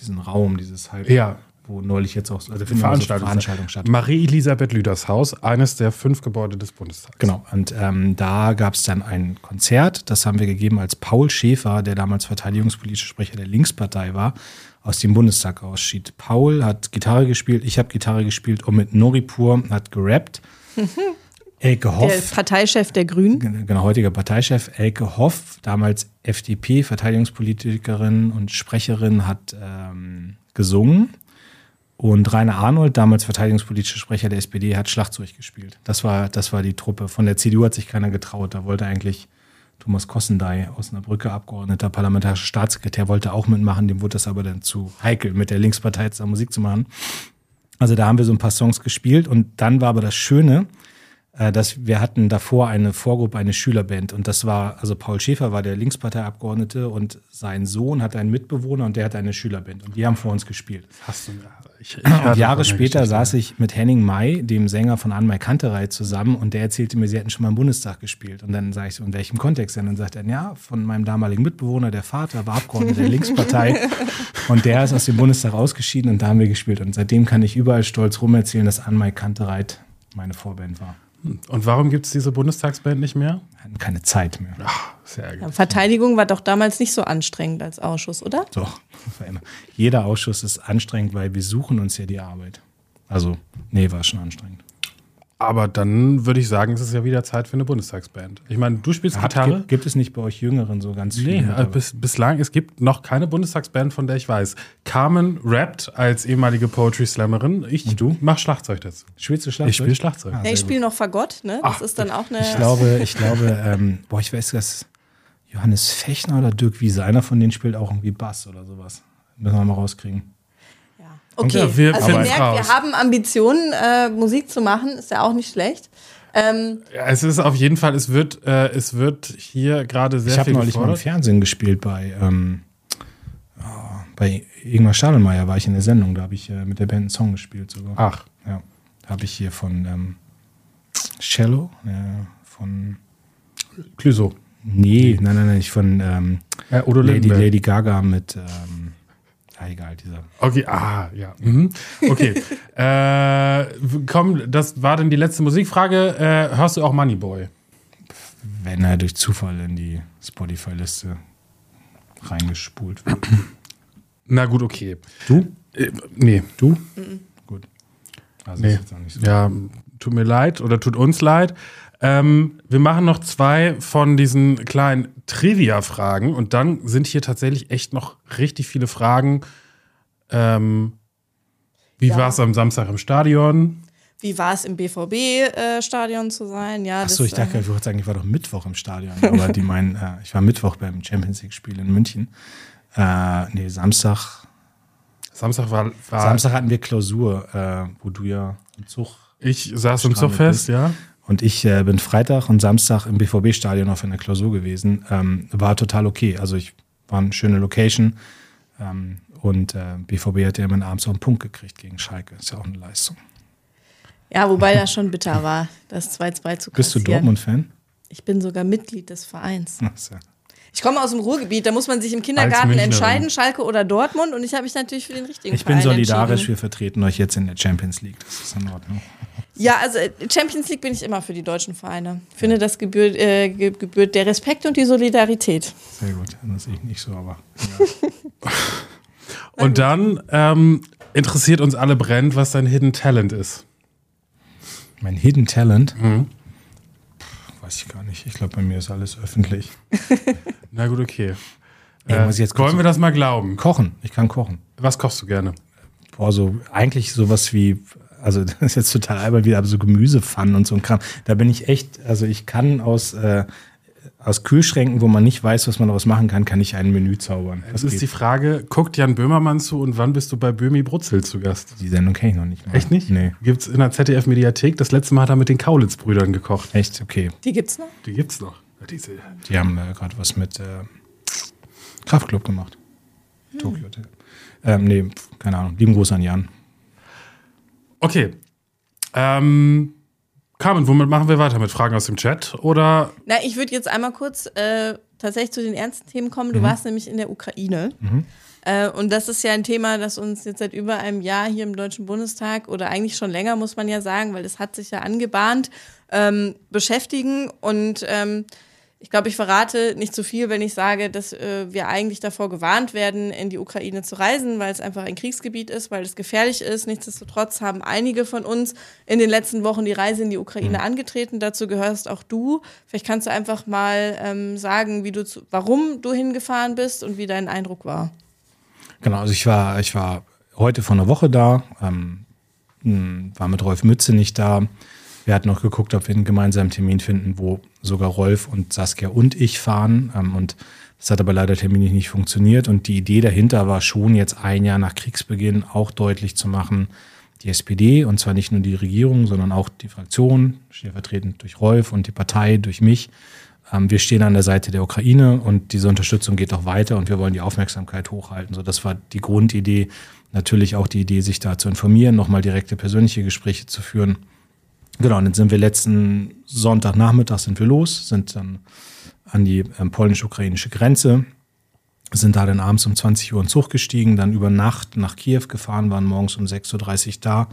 Speaker 3: diesen Raum, dieses halb,
Speaker 2: Ja.
Speaker 3: Wo neulich jetzt auch so, also
Speaker 2: Die Veranstaltung,
Speaker 3: Veranstaltung statt.
Speaker 2: Marie-Elisabeth Lüders Haus, eines der fünf Gebäude des Bundestags.
Speaker 3: Genau, und ähm, da gab es dann ein Konzert, das haben wir gegeben, als Paul Schäfer, der damals verteidigungspolitischer Sprecher der Linkspartei war, aus dem Bundestag ausschied. Paul hat Gitarre gespielt, ich habe Gitarre gespielt und mit Noripur hat gerappt. Elke
Speaker 1: Der
Speaker 3: Hoff,
Speaker 1: Parteichef der Grünen.
Speaker 3: genau, heutiger Parteichef, Elke Hoff, damals FDP, Verteidigungspolitikerin und Sprecherin, hat ähm, gesungen. Und Rainer Arnold, damals verteidigungspolitischer Sprecher der SPD, hat Schlagzeug gespielt. Das war, das war die Truppe. Von der CDU hat sich keiner getraut. Da wollte eigentlich Thomas Kossendey aus einer Brücke, Abgeordneter, parlamentarischer Staatssekretär, wollte auch mitmachen. Dem wurde das aber dann zu heikel, mit der Linkspartei zusammen Musik zu machen. Also da haben wir so ein paar Songs gespielt und dann war aber das Schöne, dass wir hatten davor eine Vorgruppe, eine Schülerband und das war, also Paul Schäfer war der Linksparteiabgeordnete und sein Sohn hatte einen Mitbewohner und der hatte eine Schülerband und die haben vor uns gespielt.
Speaker 2: Hast du ich, ich
Speaker 3: Und Jahre später saß ich mit Henning May, dem Sänger von Anmai Kanterei, zusammen und der erzählte mir, sie hätten schon mal im Bundestag gespielt. Und dann sage ich so, in welchem Kontext denn? Und dann sagt er, ja, von meinem damaligen Mitbewohner, der Vater war Abgeordneter der Linkspartei und der ist aus dem Bundestag ausgeschieden und da haben wir gespielt. Und seitdem kann ich überall stolz rumerzählen, dass Anmai Kantereit meine Vorband war.
Speaker 2: Und warum gibt es diese Bundestagsband nicht mehr?
Speaker 3: Hatten keine Zeit mehr.
Speaker 2: Ach.
Speaker 1: Ja, Verteidigung war doch damals nicht so anstrengend als Ausschuss, oder?
Speaker 3: Doch. Jeder Ausschuss ist anstrengend, weil wir suchen uns ja die Arbeit. Also, nee, war schon anstrengend.
Speaker 2: Aber dann würde ich sagen, es ist ja wieder Zeit für eine Bundestagsband. Ich meine, du spielst
Speaker 3: Hat,
Speaker 2: Gitarre.
Speaker 3: gibt, gibt es nicht bei euch Jüngeren so ganz viele?
Speaker 2: Nee, äh, bis, bislang, es gibt noch keine Bundestagsband, von der ich weiß. Carmen rappt als ehemalige Poetry Slammerin. Ich
Speaker 3: Und du?
Speaker 2: mach Schlagzeug dazu.
Speaker 3: Spielst du Schlagzeug?
Speaker 2: Ich spiele Schlagzeug.
Speaker 3: Ah,
Speaker 1: Ja, ich spiele noch Fagott, ne? Das
Speaker 2: Ach,
Speaker 1: ist dann auch eine.
Speaker 3: Ich glaube, ich glaube, ähm, boah, ich weiß, dass Johannes Fechner oder Dirk Wiese, einer von denen spielt auch irgendwie Bass oder sowas. Müssen wir mal rauskriegen.
Speaker 1: Okay,
Speaker 2: Ja, wir
Speaker 1: also merkt, wir haben Ambitionen, äh, Musik zu machen, ist ja auch nicht schlecht. Ähm,
Speaker 2: Ja, es ist auf jeden Fall, es wird, äh, es wird hier gerade sehr
Speaker 3: ich habe
Speaker 2: viel
Speaker 3: neulich mal im. Fernsehen gespielt bei, ähm, oh, bei Ingmar Stadelmeier war ich in der Sendung, da habe ich äh, mit der Band einen Song gespielt sogar.
Speaker 2: Ach,
Speaker 3: Ja, da habe ich hier von ähm, Cello, äh, von
Speaker 2: Clüso.
Speaker 3: nee, nein, nein, nein, nicht von ähm,
Speaker 2: Äh,
Speaker 3: Lady. Lady Gaga mit, ähm, ja, egal, dieser.
Speaker 2: Okay, ah, ja. Mhm. Okay. äh, komm, das war dann die letzte Musikfrage. Äh, hörst du auch Moneyboy?
Speaker 3: wenn er durch Zufall in die Spotify-Liste reingespult wird.
Speaker 2: Na gut, okay.
Speaker 3: Du?
Speaker 2: Äh, nee.
Speaker 3: Du? Gut. Also
Speaker 2: Nee.
Speaker 3: ist jetzt auch nicht so.
Speaker 2: Ja, tut mir leid oder tut uns leid. Ähm, wir machen noch zwei von diesen kleinen Trivia-Fragen und dann sind hier tatsächlich echt noch richtig viele Fragen. Ähm, wie
Speaker 1: Ja.
Speaker 2: war es am Samstag im Stadion?
Speaker 1: wie war es im BVB-Stadion zu sein? Ja,
Speaker 3: Achso, ich dachte,
Speaker 1: äh,
Speaker 3: ich wollte sagen, ich war doch Mittwoch im Stadion. Aber die meinen, äh, ich war Mittwoch beim Champions League-Spiel in München. Äh, nee, Samstag.
Speaker 2: Samstag war, war
Speaker 3: Samstag hatten wir Klausur, äh, wo du ja im Zug
Speaker 2: ich saß im Zugfest,
Speaker 3: bist.
Speaker 2: ja.
Speaker 3: Und ich äh, bin Freitag und Samstag im BVB-Stadion auf einer Klausur gewesen. Ähm, war total okay. Also ich war eine schöne Location. Ähm, und äh, BVB hat ja immer abends auch einen Punkt gekriegt gegen Schalke. Ist ja auch eine Leistung.
Speaker 1: ja, wobei das schon bitter war, das 2-2 zu
Speaker 3: Bist du
Speaker 1: kassieren.
Speaker 3: Dortmund-Fan?
Speaker 1: Ich bin sogar Mitglied des Vereins.
Speaker 3: Ach so.
Speaker 1: Ich komme aus dem Ruhrgebiet, da muss man sich im Kindergarten entscheiden, Schalke oder Dortmund. Und ich habe mich natürlich für den richtigen
Speaker 3: Ich bin
Speaker 1: Verein
Speaker 3: solidarisch,
Speaker 1: entschieden.
Speaker 3: wir vertreten euch jetzt in der Champions League. Das ist in Ordnung.
Speaker 1: Ja, also äh, Champions League bin ich immer für die deutschen Vereine. Ich finde, das gebührt, äh, ge- gebührt der Respekt und die Solidarität.
Speaker 3: Sehr gut. Das sehe ich nicht so, aber.
Speaker 2: Und dann ähm, interessiert uns alle brennend, was dein Hidden Talent ist.
Speaker 3: Mein Hidden Talent,
Speaker 2: Mhm.
Speaker 3: weiß ich gar nicht. Ich glaube, bei mir ist alles öffentlich.
Speaker 2: Na gut, okay.
Speaker 3: Ey,
Speaker 2: Äh,
Speaker 3: jetzt
Speaker 2: wollen wir das mal glauben?
Speaker 3: Kochen. Ich kann kochen.
Speaker 2: Was kochst du gerne?
Speaker 3: Boah, so eigentlich sowas wie, also das ist jetzt total albern wieder, aber so Gemüsepfannen und so ein Kram. Da bin ich echt, also ich kann aus, äh, aus Kühlschränken, wo man nicht weiß, was man daraus machen kann, kann ich ein Menü zaubern.
Speaker 2: Das
Speaker 3: Das
Speaker 2: ist die
Speaker 3: geht.
Speaker 2: Frage, guckt Jan Böhmermann zu und wann bist du bei Böhmi Brutzel zu Gast?
Speaker 3: Die Sendung kenne ich noch nicht. Mal.
Speaker 2: Echt nicht?
Speaker 3: Nee.
Speaker 2: Gibt's in der ZDF-Mediathek. Das letzte Mal hat er mit den Kaulitz-Brüdern gekocht.
Speaker 3: Echt? Okay.
Speaker 1: Die gibt's noch?
Speaker 2: Die gibt's noch. Diese.
Speaker 3: Die haben äh, gerade was mit äh, Kraftclub gemacht. Tokyo Hotel. Ähm, nee, keine Ahnung. Lieben Gruß an Jan.
Speaker 2: Okay. Ähm, Carmen, womit machen wir weiter? Mit Fragen aus dem Chat? Oder
Speaker 1: Na, ich würde jetzt einmal kurz äh, tatsächlich zu den ernsten Themen kommen.
Speaker 3: Mhm.
Speaker 1: Du warst nämlich in der Ukraine. Äh, und das ist ja ein Thema, das uns jetzt seit über einem Jahr hier im Deutschen Bundestag oder eigentlich schon länger, muss man ja sagen, weil das hat sich ja angebahnt, ähm, beschäftigen. Und ähm, ich glaube, ich verrate nicht zu viel, wenn ich sage, dass äh, wir eigentlich davor gewarnt werden, in die Ukraine zu reisen, weil es einfach ein Kriegsgebiet ist, weil es gefährlich ist. Nichtsdestotrotz haben einige von uns in den letzten Wochen die Reise in die Ukraine angetreten. Dazu gehörst auch du. Vielleicht kannst du einfach mal ähm, sagen, wie du zu, warum du hingefahren bist und wie dein Eindruck war.
Speaker 3: Genau, also ich war, ich war heute vor einer Woche da, ähm, war mit Rolf Mütze nicht da. Wir hatten noch geguckt, ob wir einen gemeinsamen Termin finden, wo sogar Rolf und Saskia und ich fahren. Ähm, und das hat aber leider terminlich nicht funktioniert. Und die Idee dahinter war schon, jetzt ein Jahr nach Kriegsbeginn auch deutlich zu machen, die SPD und zwar nicht nur die Regierung, sondern auch die Fraktion, stellvertretend durch Rolf und die Partei durch mich. Ähm, wir stehen an der Seite der Ukraine und diese Unterstützung geht auch weiter und wir wollen die Aufmerksamkeit hochhalten. So, das war die Grundidee. Natürlich auch die Idee, sich da zu informieren, nochmal direkte persönliche Gespräche zu führen. Genau, und dann sind wir letzten Sonntagnachmittag sind wir los, sind dann an die ähm, polnisch-ukrainische Grenze, sind da dann abends um 20 Uhr ins Zug gestiegen, dann über Nacht nach Kiew gefahren, waren morgens um 6.30 Uhr da.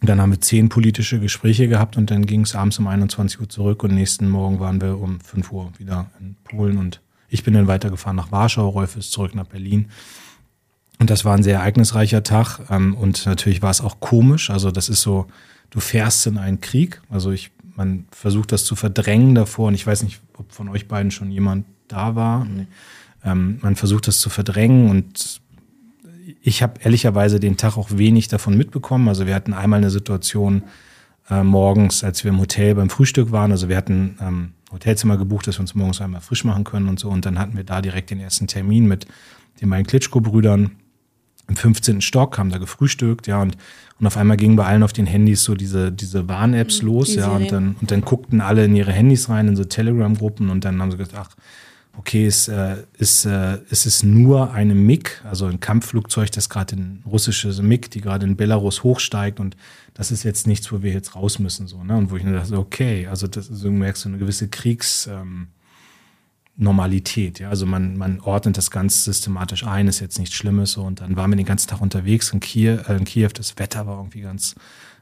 Speaker 3: Dann haben wir zehn politische Gespräche gehabt und dann ging es abends um 21 Uhr zurück und nächsten Morgen waren wir um 5 Uhr wieder in Polen und ich bin dann weitergefahren nach Warschau, Rolf ist zurück nach Berlin. Und das war ein sehr ereignisreicher Tag ähm, und natürlich war es auch komisch. Also das ist so, du fährst in einen Krieg. Also ich, man versucht das zu verdrängen davor und ich weiß nicht, ob von euch beiden schon jemand da war. Mhm. Ähm, man versucht das zu verdrängen und ich habe ehrlicherweise den Tag auch wenig davon mitbekommen. Also wir hatten einmal eine Situation äh, morgens, als wir im Hotel beim Frühstück waren. Also wir hatten ähm, Hotelzimmer gebucht, dass wir uns morgens einmal frisch machen können und so. Und dann hatten wir da direkt den ersten Termin mit den beiden Klitschko-Brüdern im 15. Stock, haben da gefrühstückt, ja, und, und auf einmal gingen bei allen auf den Handys so diese, diese Warn-Apps mhm, los, die ja, und dann, und dann guckten alle in ihre Handys rein, in so Telegram-Gruppen und dann haben sie gesagt, ach, okay, es, äh, ist, äh, es ist nur eine MiG, also ein Kampfflugzeug, das gerade in russische MiG, die gerade in Belarus hochsteigt und das ist jetzt nichts, wo wir jetzt raus müssen, so, ne? Und wo ich nur dachte, okay, also das so merkst du eine gewisse Kriegs, ähm, Normalität. Ja? Also man, man ordnet das ganz systematisch ein, ist jetzt nichts Schlimmes. So. Und dann waren wir den ganzen Tag unterwegs in Kiew, äh, in Kiew. Das Wetter war irgendwie ganz,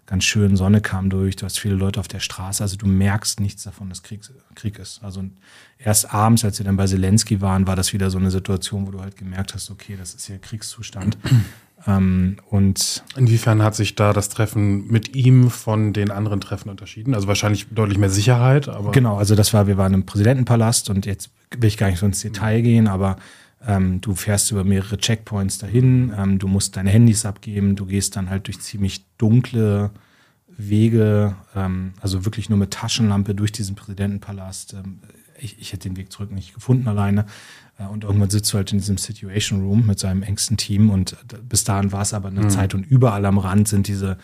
Speaker 3: ganz schön, Sonne kam durch, du hast viele Leute auf der Straße. Also du merkst nichts davon, dass Krieg, Krieg ist. Also erst abends, als wir dann bei Zelensky waren, war das wieder so eine Situation, wo du halt gemerkt hast, okay, das ist hier Kriegszustand. Ähm, und
Speaker 2: Inwiefern hat sich da das Treffen mit ihm von den anderen Treffen unterschieden? Also wahrscheinlich deutlich mehr Sicherheit, aber.
Speaker 3: Genau, also das war, wir waren im Präsidentenpalast und jetzt will ich gar nicht so ins Detail gehen, aber ähm, du fährst über mehrere Checkpoints dahin, ähm, du musst deine Handys abgeben, du gehst dann halt durch ziemlich dunkle Wege, ähm, also wirklich nur mit Taschenlampe durch diesen Präsidentenpalast. Ähm, ich, ich hätte den Weg zurück nicht gefunden alleine. Äh, und irgendwann sitzt du halt in diesem Situation Room mit seinem engsten Team und bis dahin war es aber eine mhm. Zeit und überall am Rand sind diese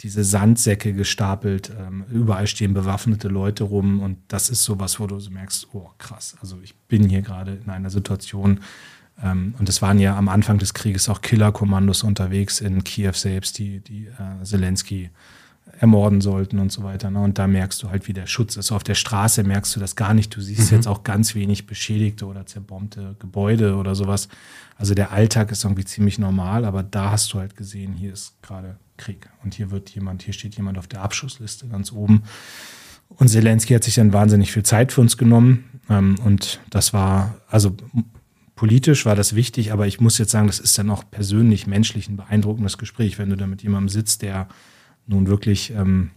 Speaker 3: diese Sandsäcke gestapelt, ähm, überall stehen bewaffnete Leute rum und das ist sowas, wo du so merkst, oh krass, also ich bin hier gerade in einer Situation ähm, und es waren ja am Anfang des Krieges auch Killerkommandos unterwegs in Kiew selbst, die, die äh, Zelensky ermorden sollten und so weiter. Ne? Und da merkst du halt, wie der Schutz ist. Auf der Straße merkst du das gar nicht. Du siehst mhm. jetzt auch ganz wenig beschädigte oder zerbombte Gebäude oder sowas. Also der Alltag ist irgendwie ziemlich normal, aber da hast du halt gesehen, hier ist gerade Krieg. Und hier wird jemand, hier steht jemand auf der Abschussliste ganz oben. Und Zelensky hat sich dann wahnsinnig viel Zeit für uns genommen. Ähm, und das war, also politisch war das wichtig, aber ich muss jetzt sagen, das ist dann auch persönlich, menschlich ein beeindruckendes Gespräch, wenn du da mit jemandem sitzt, der nun wirklich ähm,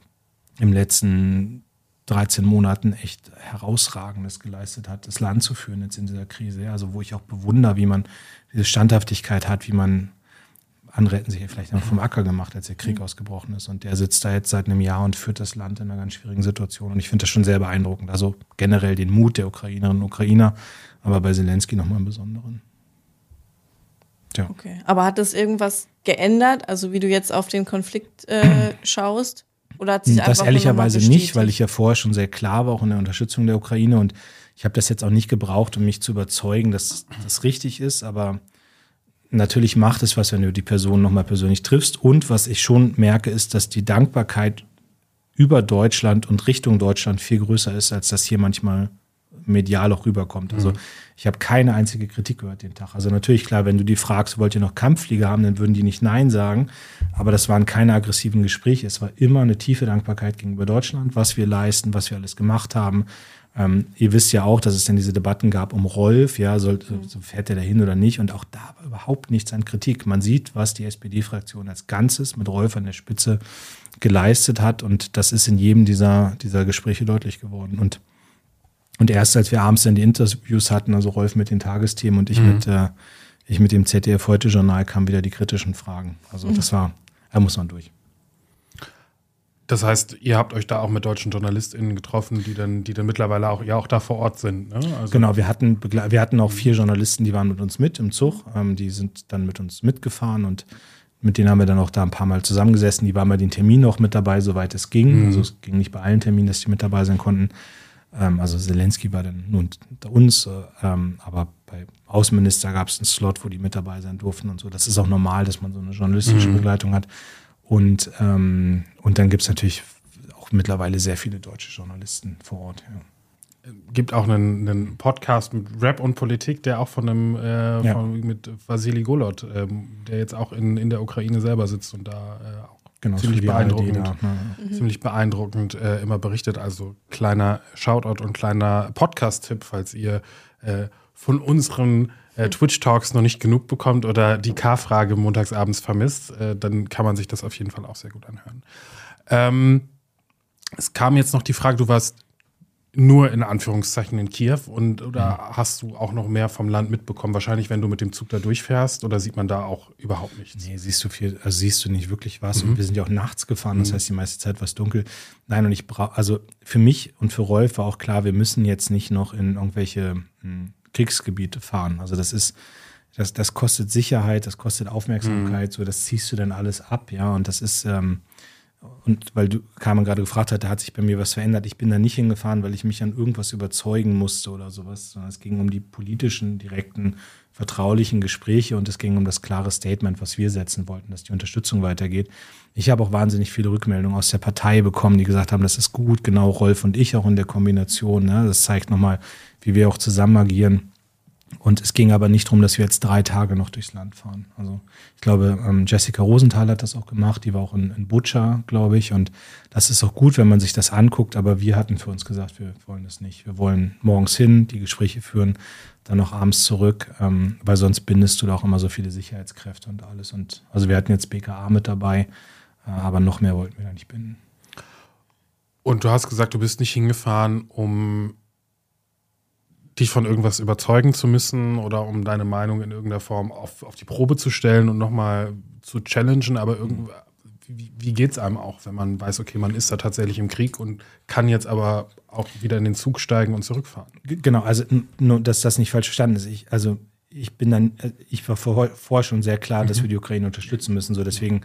Speaker 3: im letzten 13 Monaten echt herausragendes geleistet hat, das Land zu führen jetzt in dieser Krise. Also wo ich auch bewundere, wie man diese Standhaftigkeit hat, wie man andere hätten sich vielleicht noch vom Acker gemacht, als der Krieg mhm. ausgebrochen ist. Und der sitzt da jetzt seit einem Jahr und führt das Land in einer ganz schwierigen Situation. Und ich finde das schon sehr beeindruckend. Also generell den Mut der Ukrainerinnen und Ukrainer, aber bei Zelensky nochmal im Besonderen.
Speaker 1: Tja. Okay. Aber hat das irgendwas geändert? Also wie du jetzt auf den Konflikt äh, schaust? Oder hat sich
Speaker 3: das
Speaker 1: einfach
Speaker 3: ehrlicherweise nicht, weil ich ja vorher schon sehr klar war, auch in der Unterstützung der Ukraine. Und ich habe das jetzt auch nicht gebraucht, um mich zu überzeugen, dass das richtig ist. Aber natürlich macht es was, wenn du die Person nochmal persönlich triffst. Und was ich schon merke, ist, dass die Dankbarkeit über Deutschland und Richtung Deutschland viel größer ist, als das hier manchmal medial auch rüberkommt. Also mhm. ich habe keine einzige Kritik gehört den Tag. Also natürlich klar, wenn du die fragst, wollt ihr noch Kampfflieger haben, dann würden die nicht Nein sagen. Aber das waren keine aggressiven Gespräche. Es war immer eine tiefe Dankbarkeit gegenüber Deutschland, was wir leisten, was wir alles gemacht haben. Ähm, ihr wisst ja auch, dass es dann diese Debatten gab um Rolf, ja, soll, so fährt er dahin oder nicht. Und auch da war überhaupt nichts an Kritik. Man sieht, was die SPD-Fraktion als Ganzes mit Rolf an der Spitze geleistet hat. Und das ist in jedem dieser, dieser Gespräche deutlich geworden. Und, und erst als wir abends dann die Interviews hatten, also Rolf mit den Tagesthemen und ich mhm. mit, äh, ich mit dem ZDF Heute Journal, kamen wieder die kritischen Fragen. Also mhm. das war, da muss man durch.
Speaker 2: Das heißt, ihr habt euch da auch mit deutschen JournalistInnen getroffen, die dann, die dann mittlerweile auch, ja auch da vor Ort sind. Ne?
Speaker 3: Also genau, wir hatten, wir hatten auch vier Journalisten, die waren mit uns mit im Zug. Ähm, die sind dann mit uns mitgefahren und mit denen haben wir dann auch da ein paar Mal zusammengesessen. Die waren bei den Terminen auch mit dabei, soweit es ging. Mhm. Also es ging nicht bei allen Terminen, dass die mit dabei sein konnten. Ähm, also Zelensky war dann nur unter uns, äh, ähm, aber bei Außenminister gab es einen Slot, wo die mit dabei sein durften und so. Das ist auch normal, dass man so eine journalistische mhm. Begleitung hat. Und, ähm, und dann gibt es natürlich auch mittlerweile sehr viele deutsche Journalisten vor Ort. Ja
Speaker 2: gibt auch einen, einen, Podcast mit Rap und Politik, der auch von einem äh, ja. von, mit Vasili Golot, ähm, der jetzt auch in, in der Ukraine selber sitzt und da äh, auch genau, ziemlich beeindruckend, da, mhm. ziemlich beeindruckend äh, immer berichtet. Also kleiner Shoutout und kleiner Podcast-Tipp, falls ihr äh, von unseren äh, Twitch-Talks noch nicht genug bekommt oder die K-Frage montagsabends vermisst, äh, dann kann man sich das auf jeden Fall auch sehr gut anhören. Ähm, es kam jetzt noch die Frage, du warst nur in Anführungszeichen in Kiew und oder hast du auch noch mehr vom Land mitbekommen? Wahrscheinlich, wenn du mit dem Zug da durchfährst oder sieht man da auch überhaupt nichts?
Speaker 3: Nee, siehst du viel, also siehst du nicht wirklich was. Mhm. Und wir sind ja auch nachts gefahren, das mhm. heißt die meiste Zeit war es dunkel. Nein, und ich brauche, also für mich und für Rolf war auch klar, wir müssen jetzt nicht noch in irgendwelche mh, hm, Kriegsgebiete fahren. Also das ist, das, das kostet Sicherheit, das kostet Aufmerksamkeit, mhm. so das ziehst du dann alles ab, ja. Und das ist, ähm, und weil du Carmen gerade gefragt hat, da hat sich bei mir was verändert. Ich bin da nicht hingefahren, weil ich mich an irgendwas überzeugen musste oder sowas, sondern es ging um die politischen, direkten, vertraulichen Gespräche und es ging um das klare Statement, was wir setzen wollten, dass die Unterstützung weitergeht. Ich habe auch wahnsinnig viele Rückmeldungen aus der Partei bekommen, die gesagt haben, das ist gut, genau Rolf und ich auch in der Kombination. Ne? Das zeigt nochmal, wie wir auch zusammen agieren. Und es ging aber nicht darum, dass wir jetzt drei Tage noch durchs Land fahren. Also ich glaube, ähm, Jessica Rosenthal hat das auch gemacht, die war auch in, in Butcher, glaube ich. Und das ist auch gut, wenn man sich das anguckt, aber wir hatten für uns gesagt, wir wollen das nicht. Wir wollen morgens hin, die Gespräche führen, dann noch abends zurück, ähm, weil sonst bindest du da auch immer so viele Sicherheitskräfte und alles. Und also wir hatten jetzt BKA mit dabei, äh, aber noch mehr wollten wir da nicht binden.
Speaker 2: Und du hast gesagt, du bist nicht hingefahren, um dich von irgendwas überzeugen zu müssen oder um deine Meinung in irgendeiner Form auf, auf die Probe zu stellen und nochmal zu challengen, aber irgendwie, wie, wie geht es einem auch, wenn man weiß, okay, man ist da tatsächlich im Krieg und kann jetzt aber auch wieder in den Zug steigen und zurückfahren?
Speaker 3: Genau, also nur, dass das nicht falsch verstanden ist. Ich, also ich bin dann, ich war vorher schon sehr klar, mhm. dass wir die Ukraine unterstützen müssen. So deswegen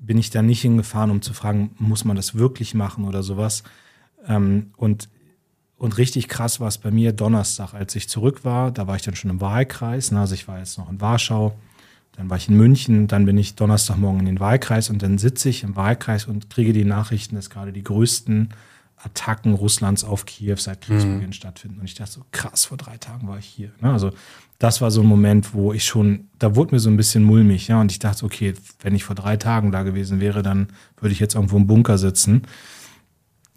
Speaker 3: bin ich da nicht hingefahren, um zu fragen, muss man das wirklich machen oder sowas. Ähm, und und richtig krass war es bei mir Donnerstag, als ich zurück war. Da war ich dann schon im Wahlkreis. Ne? Also ich war jetzt noch in Warschau, dann war ich in München, dann bin ich Donnerstagmorgen in den Wahlkreis und dann sitze ich im Wahlkreis und kriege die Nachrichten, dass gerade die größten Attacken Russlands auf Kiew seit Kriegsbeginn mhm. stattfinden. Und ich dachte so, krass, vor drei Tagen war ich hier. Ne? Also das war so ein Moment, wo ich schon, da wurde mir so ein bisschen mulmig, ja. Und ich dachte, okay, wenn ich vor drei Tagen da gewesen wäre, dann würde ich jetzt irgendwo im Bunker sitzen.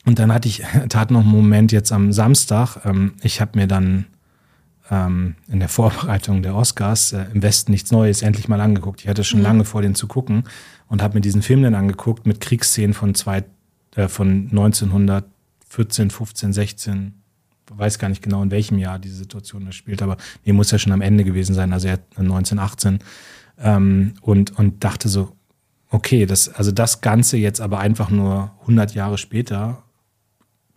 Speaker 3: Und dann hatte ich tat noch einen Moment jetzt am Samstag. Ähm, ich habe mir dann ähm, in der Vorbereitung der Oscars äh, im Westen nichts Neues endlich mal angeguckt. Ich hatte schon mhm. lange vor, den zu gucken und habe mir diesen Film dann angeguckt mit Kriegsszenen von, zwei, äh, von 1914, 15, 16. Weiß gar nicht genau, in welchem Jahr diese Situation da spielt, aber nee, muss ja schon am Ende gewesen sein, also er 1918. Ähm, und, und dachte so, okay, das, also das Ganze jetzt aber einfach nur 100 Jahre später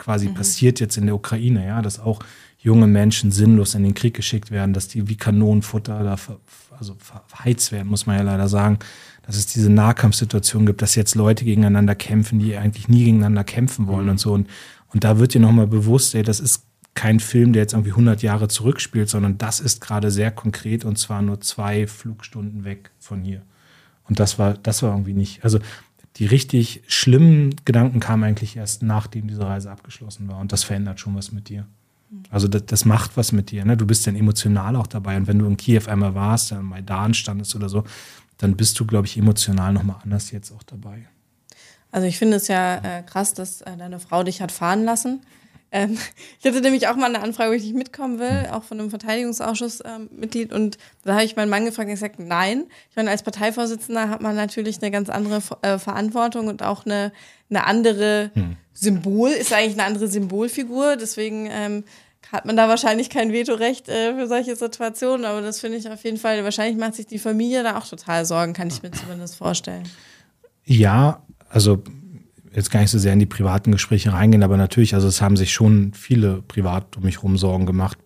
Speaker 3: quasi mhm. passiert jetzt in der Ukraine, ja, dass auch junge Menschen sinnlos in den Krieg geschickt werden, dass die wie Kanonenfutter da ver, also verheizt werden, muss man ja leider sagen, dass es diese Nahkampfsituation gibt, dass jetzt Leute gegeneinander kämpfen, die eigentlich nie gegeneinander kämpfen wollen mhm. und so. Und, und da wird dir nochmal bewusst, ey, das ist kein Film, der jetzt irgendwie 100 Jahre zurückspielt, sondern das ist gerade sehr konkret und zwar nur zwei Flugstunden weg von hier. Und das war, das war irgendwie nicht, also die richtig schlimmen Gedanken kamen eigentlich erst nachdem diese Reise abgeschlossen war. Und das verändert schon was mit dir. Also das, das macht was mit dir. Ne? Du bist dann emotional auch dabei. Und wenn du in Kiew einmal warst, dann Maidan standest oder so, dann bist du, glaube ich, emotional nochmal anders jetzt auch dabei.
Speaker 1: Also ich finde es ja äh, krass, dass äh, deine Frau dich hat fahren lassen. Ähm, ich hatte nämlich auch mal eine Anfrage, wo ich nicht mitkommen will, auch von einem Verteidigungsausschussmitglied. Ähm, und da habe ich meinen Mann gefragt und gesagt, nein. Ich meine, als Parteivorsitzender hat man natürlich eine ganz andere äh, Verantwortung und auch eine, eine andere hm. Symbol, ist eigentlich eine andere Symbolfigur. Deswegen ähm, hat man da wahrscheinlich kein Vetorecht äh, für solche Situationen. Aber das finde ich auf jeden Fall, wahrscheinlich macht sich die Familie da auch total Sorgen, kann ich mir zumindest vorstellen.
Speaker 3: Ja, also jetzt gar nicht so sehr in die privaten Gespräche reingehen, aber natürlich, also es haben sich schon viele privat um mich herum Sorgen gemacht,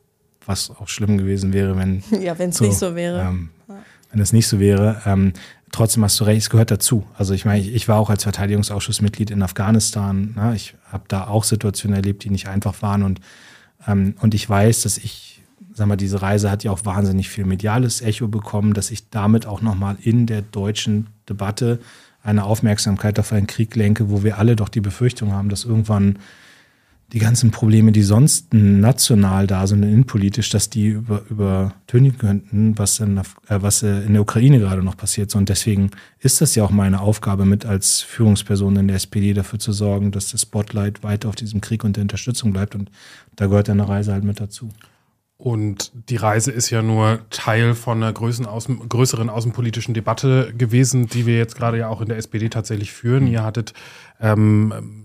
Speaker 3: was auch schlimm gewesen wäre, wenn.
Speaker 1: Ja, wenn es so, nicht so wäre.
Speaker 3: Ähm, wenn es nicht so wäre. Ähm, trotzdem hast du recht, es gehört dazu. Also ich meine, ich, ich war auch als Verteidigungsausschussmitglied in Afghanistan. Ne? Ich habe da auch Situationen erlebt, die nicht einfach waren. Und, ähm, und ich weiß, dass ich, sag mal, diese Reise hat ja auch wahnsinnig viel mediales Echo bekommen, dass ich damit auch nochmal in der deutschen Debatte eine Aufmerksamkeit auf einen Krieg lenke, wo wir alle doch die Befürchtung haben, dass irgendwann die ganzen Probleme, die sonst national da sind, innenpolitisch, dass die über, übertönen könnten, was, in, äh, was äh, in der Ukraine gerade noch passiert. So, und deswegen ist das ja auch meine Aufgabe, mit als Führungsperson in der SPD dafür zu sorgen, dass das Spotlight weiter auf diesem Krieg und der Unterstützung bleibt. Und da gehört eine Reise halt mit dazu.
Speaker 2: Und die Reise ist ja nur Teil von einer außen, größeren außenpolitischen Debatte gewesen, die wir jetzt gerade ja auch in der SPD tatsächlich führen. Ihr hattet ähm,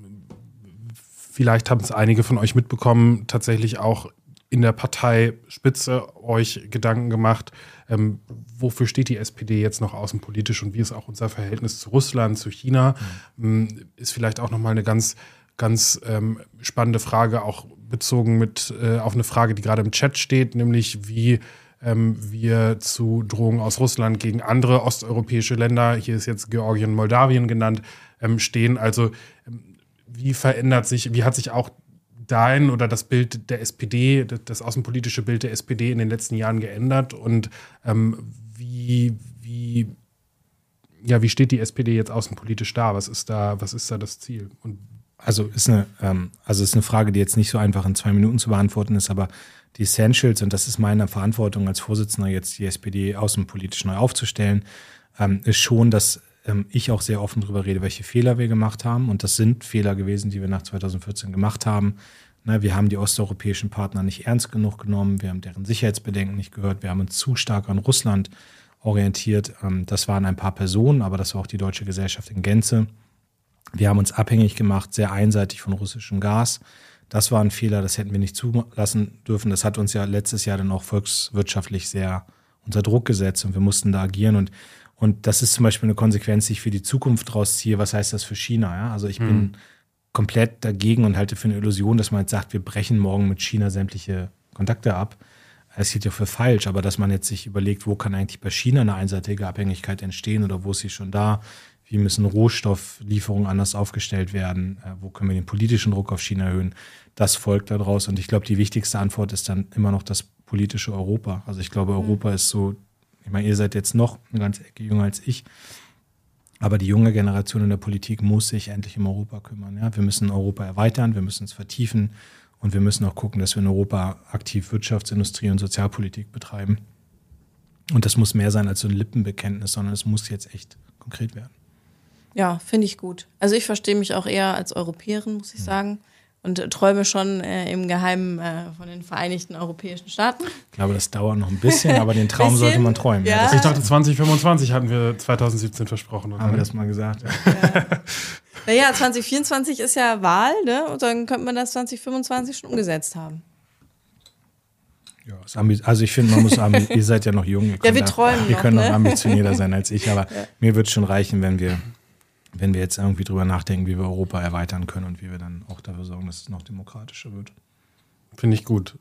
Speaker 2: Vielleicht haben es einige von euch mitbekommen, tatsächlich auch in der Parteispitze euch Gedanken gemacht, ähm, wofür steht die SPD jetzt noch außenpolitisch und wie ist auch unser Verhältnis zu Russland, zu China, mhm. ist vielleicht auch nochmal eine ganz, ganz ähm, spannende Frage, auch bezogen mit äh, auf eine Frage, die gerade im Chat steht, nämlich wie ähm, wir zu Drohungen aus Russland gegen andere osteuropäische Länder, hier ist jetzt Georgien, Moldawien genannt, ähm, stehen. Also ähm, wie verändert sich, wie hat sich auch dein oder das Bild der SPD, das außenpolitische Bild der SPD in den letzten Jahren geändert und ähm, wie, wie, ja, wie steht die SPD jetzt außenpolitisch da? Was ist da, was ist da das Ziel? Und
Speaker 3: also ist eine, ähm, also ist eine Frage, die jetzt nicht so einfach in zwei Minuten zu beantworten ist, aber die Essentials, und das ist meine Verantwortung als Vorsitzender, jetzt die SPD außenpolitisch neu aufzustellen, ähm, ist schon, dass ähm, ich auch sehr offen darüber rede, welche Fehler wir gemacht haben. Und das sind Fehler gewesen, die wir nach 2014 gemacht haben. Ne, wir haben die osteuropäischen Partner nicht ernst genug genommen, wir haben deren Sicherheitsbedenken nicht gehört, wir haben uns zu stark an Russland orientiert. Ähm, das waren ein paar Personen, aber das war auch die deutsche Gesellschaft in Gänze. Wir haben uns abhängig gemacht, sehr einseitig von russischem Gas. Das war ein Fehler, das hätten wir nicht zulassen dürfen. Das hat uns ja letztes Jahr dann auch volkswirtschaftlich sehr unter Druck gesetzt und wir mussten da agieren. Und und das ist zum Beispiel eine Konsequenz, die ich für die Zukunft draus ziehe. Was heißt das für China? Ja? Also ich hm. bin komplett dagegen und halte für eine Illusion, dass man jetzt sagt, wir brechen morgen mit China sämtliche Kontakte ab. Es hielt ja für falsch, aber dass man jetzt sich überlegt, wo kann eigentlich bei China eine einseitige Abhängigkeit entstehen oder wo ist sie schon da? Wie müssen Rohstofflieferungen anders aufgestellt werden? Äh, wo können wir den politischen Druck auf China erhöhen? Das folgt daraus. Und ich glaube, die wichtigste Antwort ist dann immer noch das politische Europa. Also ich glaube, hm. Europa ist so ich meine, ihr seid jetzt noch eine ganze Ecke jünger als ich. Aber die junge Generation in der Politik muss sich endlich um Europa kümmern. Ja? Wir müssen Europa erweitern, wir müssen es vertiefen und wir müssen auch gucken, dass wir in Europa aktiv Wirtschaftsindustrie und Sozialpolitik betreiben. Und das muss mehr sein als so ein Lippenbekenntnis, sondern es muss jetzt echt konkret werden.
Speaker 1: Ja, finde ich gut. Also ich verstehe mich auch eher als Europäerin, muss ich sagen und träume schon äh, im Geheimen äh, von den Vereinigten Europäischen Staaten.
Speaker 3: Ich glaube, das dauert noch ein bisschen, aber den Traum sollte man träumen.
Speaker 2: Ja. Ja, ich dachte, 2025 hatten wir 2017 versprochen.
Speaker 3: Haben wir das mal gesagt.
Speaker 1: Ja. naja, 2024 ist ja Wahl, ne? Und dann könnte man das 2025 schon umgesetzt haben.
Speaker 3: Ja, also ich finde, man muss, ihr seid ja noch jung.
Speaker 1: ja, wir träumen
Speaker 3: da, Ihr könnt noch ambitionierter sein als ich, aber mir wird es schon reichen, wenn wir wenn wir jetzt irgendwie drüber nachdenken, wie wir Europa erweitern können und wie wir dann auch dafür sorgen, dass es noch demokratischer wird.
Speaker 2: Finde ich gut.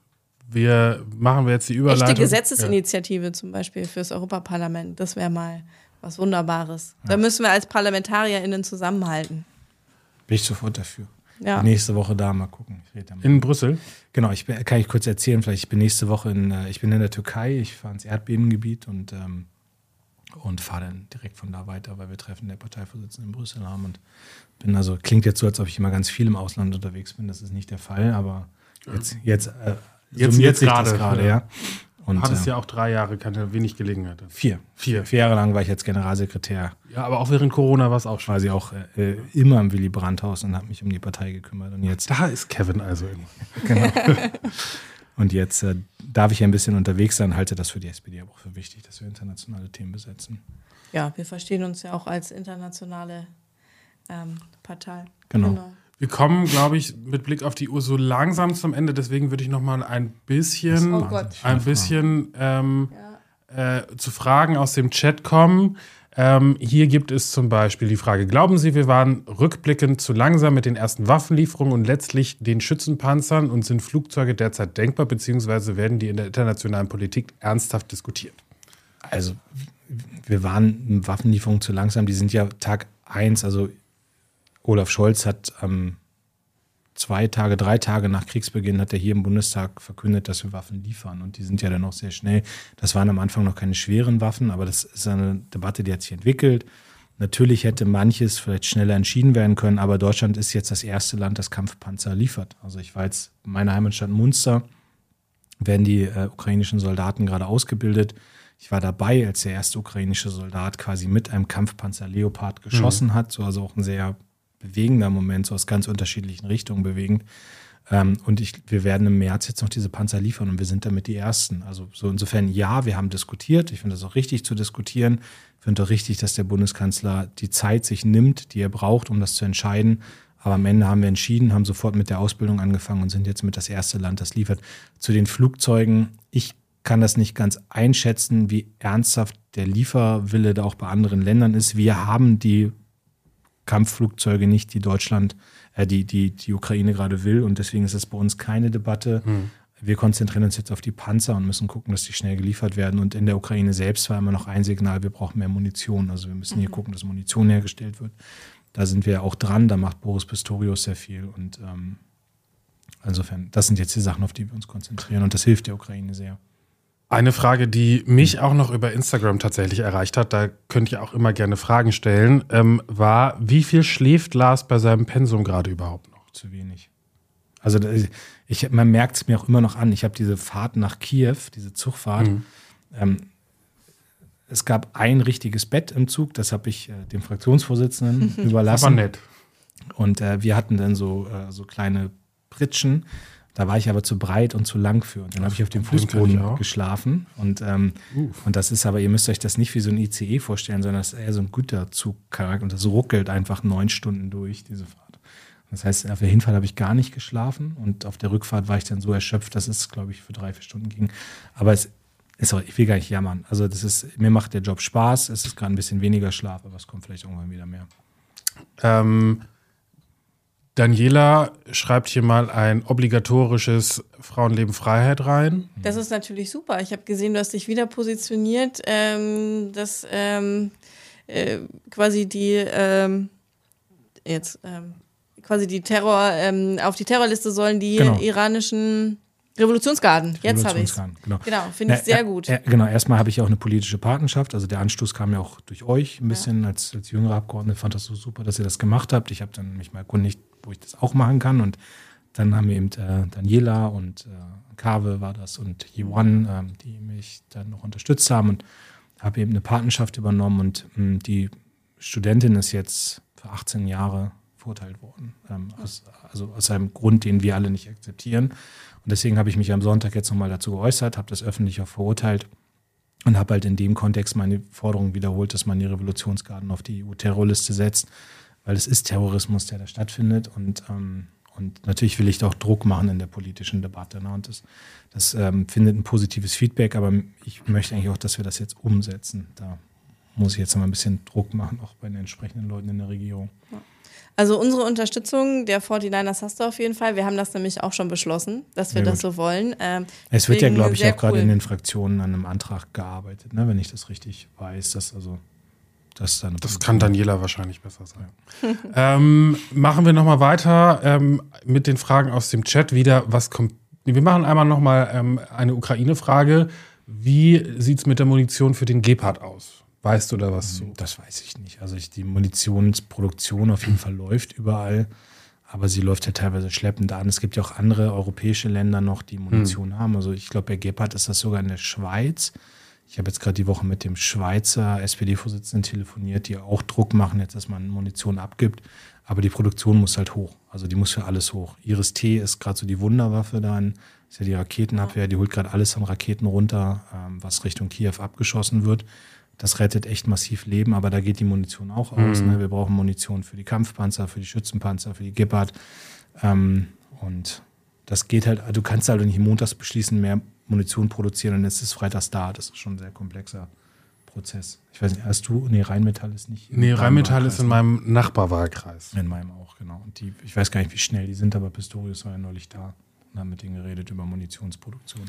Speaker 2: Wir machen wir jetzt die Überleitung.
Speaker 1: Echte Gesetzesinitiative ja. zum Beispiel fürs Europaparlament. Das wäre mal was Wunderbares. Ja. Da müssen wir als ParlamentarierInnen zusammenhalten.
Speaker 3: Bin ich sofort dafür. Ja. Nächste Woche da mal gucken.
Speaker 2: Mal. In Brüssel?
Speaker 3: Genau, ich bin, kann ich kurz erzählen, vielleicht ich bin nächste Woche in, äh, ich bin in der Türkei, ich fahre ins Erdbebengebiet und ähm, und fahre dann direkt von da weiter, weil wir Treffen der Parteivorsitzenden in Brüssel haben. Und bin also, klingt jetzt so, als ob ich immer ganz viel im Ausland unterwegs bin. Das ist nicht der Fall, aber jetzt, jetzt, äh,
Speaker 2: jetzt, jetzt
Speaker 3: gerade, grade, ja.
Speaker 2: Und, Hattest äh, ja auch drei Jahre keine wenig Gelegenheit.
Speaker 3: Vier. Vier. Vier Jahre lang war ich jetzt Generalsekretär.
Speaker 2: Ja, aber auch während Corona war es auch schon.
Speaker 3: Quasi auch äh, immer im Willy Brandt-Haus und habe mich um die Partei gekümmert. Und jetzt.
Speaker 2: Da ist Kevin also immer. Genau.
Speaker 3: Und jetzt äh, darf ich ein bisschen unterwegs sein, halte das für die SPD aber auch für wichtig, dass wir internationale Themen besetzen.
Speaker 1: Ja, wir verstehen uns ja auch als internationale ähm, Partei.
Speaker 3: Genau. genau.
Speaker 2: Wir kommen, glaube ich, mit Blick auf die Uhr so langsam zum Ende. Deswegen würde ich noch mal ein bisschen, oh ein bisschen ähm, ja. äh, zu Fragen aus dem Chat kommen. Ähm, hier gibt es zum Beispiel die Frage: Glauben Sie, wir waren rückblickend zu langsam mit den ersten Waffenlieferungen und letztlich den Schützenpanzern und sind Flugzeuge derzeit denkbar, beziehungsweise werden die in der internationalen Politik ernsthaft diskutiert?
Speaker 3: Also, wir waren Waffenlieferungen zu langsam. Die sind ja Tag eins. also Olaf Scholz hat ähm, zwei Tage, drei Tage nach Kriegsbeginn hat er hier im Bundestag verkündet, dass wir Waffen liefern. Und die sind ja dann auch sehr schnell. Das waren am Anfang noch keine schweren Waffen, aber das ist eine Debatte, die hat sich entwickelt. Natürlich hätte manches vielleicht schneller entschieden werden können, aber Deutschland ist jetzt das erste Land, das Kampfpanzer liefert. Also ich war jetzt in meiner Heimatstadt Munster, werden die äh, ukrainischen Soldaten gerade ausgebildet. Ich war dabei, als der erste ukrainische Soldat quasi mit einem Kampfpanzer Leopard geschossen mhm. hat, so also auch ein sehr bewegender Moment, so aus ganz unterschiedlichen Richtungen bewegend. Ähm, und ich, wir werden im März jetzt noch diese Panzer liefern und wir sind damit die Ersten. Also so insofern, ja, wir haben diskutiert. Ich finde es auch richtig zu diskutieren. Ich finde auch richtig, dass der Bundeskanzler die Zeit sich nimmt, die er braucht, um das zu entscheiden. Aber am Ende haben wir entschieden, haben sofort mit der Ausbildung angefangen und sind jetzt mit das erste Land, das liefert. Zu den Flugzeugen, ich kann das nicht ganz einschätzen, wie ernsthaft der Lieferwille da auch bei anderen Ländern ist. Wir haben die Kampfflugzeuge nicht, die Deutschland, äh, die, die die Ukraine gerade will. Und deswegen ist es bei uns keine Debatte. Hm. Wir konzentrieren uns jetzt auf die Panzer und müssen gucken, dass die schnell geliefert werden. Und in der Ukraine selbst war immer noch ein Signal, wir brauchen mehr Munition. Also wir müssen hier mhm. gucken, dass Munition hergestellt wird. Da sind wir auch dran, da macht Boris Pistorius sehr viel. Und ähm, insofern, das sind jetzt die Sachen, auf die wir uns konzentrieren. Und das hilft der Ukraine sehr.
Speaker 2: Eine Frage, die mich auch noch über Instagram tatsächlich erreicht hat, da könnt ihr auch immer gerne Fragen stellen, ähm, war, wie viel schläft Lars bei seinem Pensum gerade überhaupt noch?
Speaker 3: Zu wenig. Also ich, man merkt es mir auch immer noch an. Ich habe diese Fahrt nach Kiew, diese Zugfahrt. Mhm. Ähm, es gab ein richtiges Bett im Zug, das habe ich äh, dem Fraktionsvorsitzenden überlassen.
Speaker 2: Aber nett.
Speaker 3: Und äh, wir hatten dann so, äh, so kleine Pritschen. Da war ich aber zu breit und zu lang für. Und dann habe ich auf dem Fußboden geschlafen. Und, ähm, und das ist aber, ihr müsst euch das nicht wie so ein ICE vorstellen, sondern das ist eher so ein Güterzugcharakter. Und das ruckelt einfach neun Stunden durch, diese Fahrt. Das heißt, auf der Hinfahrt habe ich gar nicht geschlafen und auf der Rückfahrt war ich dann so erschöpft, dass es, glaube ich, für drei, vier Stunden ging. Aber es ist auch, ich will gar nicht jammern. Also das ist, mir macht der Job Spaß, es ist gerade ein bisschen weniger Schlaf, aber es kommt vielleicht irgendwann wieder mehr.
Speaker 2: Ähm, Daniela schreibt hier mal ein obligatorisches Frauenleben Freiheit rein.
Speaker 1: Das ist natürlich super. Ich habe gesehen, du hast dich wieder positioniert, ähm, dass ähm, äh, quasi die ähm, jetzt ähm, quasi die Terror, ähm, auf die Terrorliste sollen die genau. iranischen Revolutionsgarden. Jetzt habe ich
Speaker 3: Genau,
Speaker 1: genau finde ich sehr gut.
Speaker 3: Äh, genau, erstmal habe ich ja auch eine politische Partnerschaft. Also der Anstoß kam ja auch durch euch ein bisschen ja. als, als jüngere Abgeordnete. Fand das so super, dass ihr das gemacht habt. Ich habe dann mich mal erkundigt, wo ich das auch machen kann. Und dann haben wir eben äh, Daniela und äh, Kave war das und Yiwan, äh, die mich dann noch unterstützt haben und habe eben eine Partnerschaft übernommen. Und mh, hm, die Studentin ist jetzt für 18 Jahre verurteilt worden. Ähm, aus, also aus einem Grund, den wir alle nicht akzeptieren. Und deswegen habe ich mich am Sonntag jetzt nochmal dazu geäußert, habe das öffentlich auch verurteilt und habe halt in dem Kontext meine Forderung wiederholt, dass man die Revolutionsgarden auf die EU-Terrorliste setzt, weil es ist Terrorismus, der da stattfindet. Und, ähm, und natürlich will ich da auch Druck machen in der politischen Debatte. Ne? Und das, das ähm, findet ein positives Feedback, aber ich möchte eigentlich auch, dass wir das jetzt umsetzen. Da muss ich jetzt mal ein bisschen Druck machen, auch bei den entsprechenden Leuten in der Regierung.
Speaker 1: Ja. Also unsere Unterstützung der 49ers hast du auf jeden Fall. Wir haben das nämlich auch schon beschlossen, dass wir das so wollen.
Speaker 3: Ähm, es wird ja, glaube ich, auch gerade in den Fraktionen an einem Antrag gearbeitet, ne? wenn ich das richtig weiß. Dass also das, dann
Speaker 2: das kann Daniela wahrscheinlich besser sein. ähm, machen wir nochmal weiter ähm, mit den Fragen aus dem Chat wieder. Was kommt? Wir machen einmal nochmal ähm, eine Ukraine-Frage. Wie sieht es mit der Munition für den Gepard aus? Weißt du da was zu?
Speaker 3: Das weiß ich nicht. Also ich, die Munitionsproduktion auf jeden Fall läuft überall, aber sie läuft ja teilweise schleppend an. Es gibt ja auch andere europäische Länder noch, die Munition hm. haben. Also ich glaube, bei Gebhardt ist das sogar in der Schweiz. Ich habe jetzt gerade die Woche mit dem Schweizer SPD-Vorsitzenden telefoniert, die auch Druck machen, jetzt, dass man Munition abgibt. Aber die Produktion muss halt hoch. Also die muss für alles hoch. Iris T ist gerade so die Wunderwaffe dann. Ist ja die Raketenabwehr, die holt gerade alles an Raketen runter, ähm, was Richtung Kiew abgeschossen wird. Das rettet echt massiv Leben, aber da geht die Munition auch aus. Mhm. Ne? Wir brauchen Munition für die Kampfpanzer, für die Schützenpanzer, für die Gepard. Ähm, und das geht halt, du kannst halt nicht montags beschließen, mehr Munition produzieren und es ist freitags da. Das ist schon ein sehr komplexer Prozess. Ich weiß nicht, hast du, nee, Rheinmetall ist nicht.
Speaker 2: Nee, Rheinmetall ist in ne? meinem Nachbarwahlkreis.
Speaker 3: In meinem auch, genau. Und die, ich weiß gar nicht, wie schnell die sind, aber Pistorius war ja neulich da. und haben mit denen geredet über Munitionsproduktion.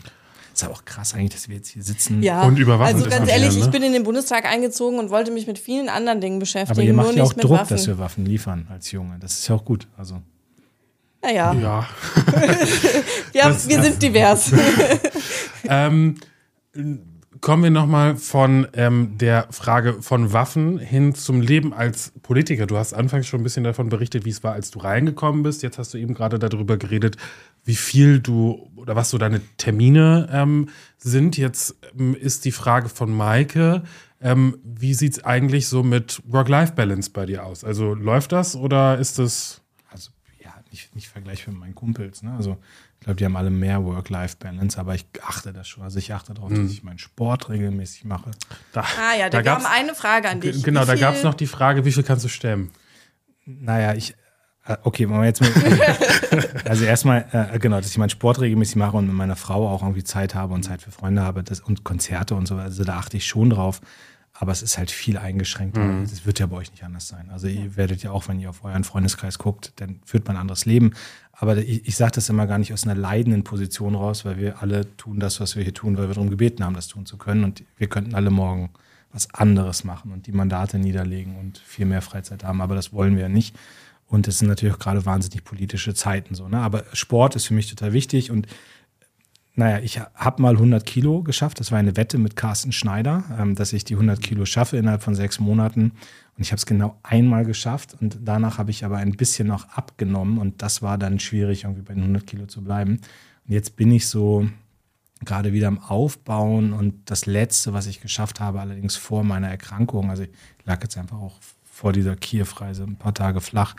Speaker 3: Ist aber auch krass eigentlich, dass wir jetzt hier sitzen.
Speaker 1: Ja,
Speaker 2: Und über Waffen
Speaker 1: also ganz ehrlich,
Speaker 2: ne?
Speaker 1: ich bin in den Bundestag eingezogen und wollte mich mit vielen anderen Dingen beschäftigen,
Speaker 3: aber ihr
Speaker 1: nur
Speaker 3: macht ja
Speaker 1: nicht
Speaker 3: auch
Speaker 1: mit
Speaker 3: Druck,
Speaker 1: Waffen.
Speaker 3: dass wir Waffen liefern als Junge. Das ist ja auch gut. Also
Speaker 1: naja,
Speaker 2: Ja.
Speaker 1: wir, haben, wir sind divers.
Speaker 2: Ähm, kommen wir nochmal von ähm, der Frage von Waffen hin zum Leben als Politiker. Du hast anfangs schon ein bisschen davon berichtet, wie es war, als du reingekommen bist. Jetzt hast du eben gerade darüber geredet, wie viel du oder was so deine Termine ähm, sind. Jetzt ähm, ist die Frage von Maike. Ähm, wie sieht es eigentlich so mit Work-Life-Balance bei dir aus? Also läuft das oder ist das.
Speaker 3: Nicht, nicht vergleichbar mit meinen Kumpels. Ne? Also ich glaube, die haben alle mehr Work-Life-Balance, aber ich achte das schon. Also ich achte darauf, dass ich meinen Sport regelmäßig mache.
Speaker 2: Da,
Speaker 1: Ah ja,
Speaker 2: da
Speaker 1: haben
Speaker 2: gab's-
Speaker 1: eine Frage an dich.
Speaker 2: Genau, da gab es noch die Frage, wie viel kannst du stemmen?
Speaker 3: Naja, ich. äh, Okay, wollen wir jetzt mal. also erstmal, äh, genau, dass ich meinen Sport regelmäßig mache und mit meiner Frau auch irgendwie Zeit habe und Zeit für Freunde habe das, und Konzerte und so. Also da achte ich schon drauf. Aber es ist halt viel eingeschränkter. Das wird ja bei euch nicht anders sein. Also ihr werdet ja auch, wenn ihr auf euren Freundeskreis guckt, dann führt man ein anderes Leben. Aber ich, ich sage das immer gar nicht aus einer leidenden Position raus, weil wir alle tun das, was wir hier tun, weil wir darum gebeten haben, das tun zu können. Und wir könnten alle morgen was anderes machen und die Mandate niederlegen und viel mehr Freizeit haben. Aber das wollen wir ja nicht. Und es sind natürlich auch gerade wahnsinnig politische Zeiten so. Ne? Aber Sport ist für mich total wichtig und naja, ich habe mal 100 Kilo geschafft. Das war eine Wette mit Carsten Schneider, ähm, dass ich die 100 Kilo schaffe innerhalb von sechs Monaten. Und ich habe es genau einmal geschafft. Und danach habe ich aber ein bisschen noch abgenommen. Und das war dann schwierig, irgendwie bei den 100 Kilo zu bleiben. Und jetzt bin ich so gerade wieder am Aufbauen. Und das Letzte, was ich geschafft habe, allerdings vor meiner Erkrankung, also ich lag jetzt einfach auch vor dieser Kiew-Reise ein paar Tage flach,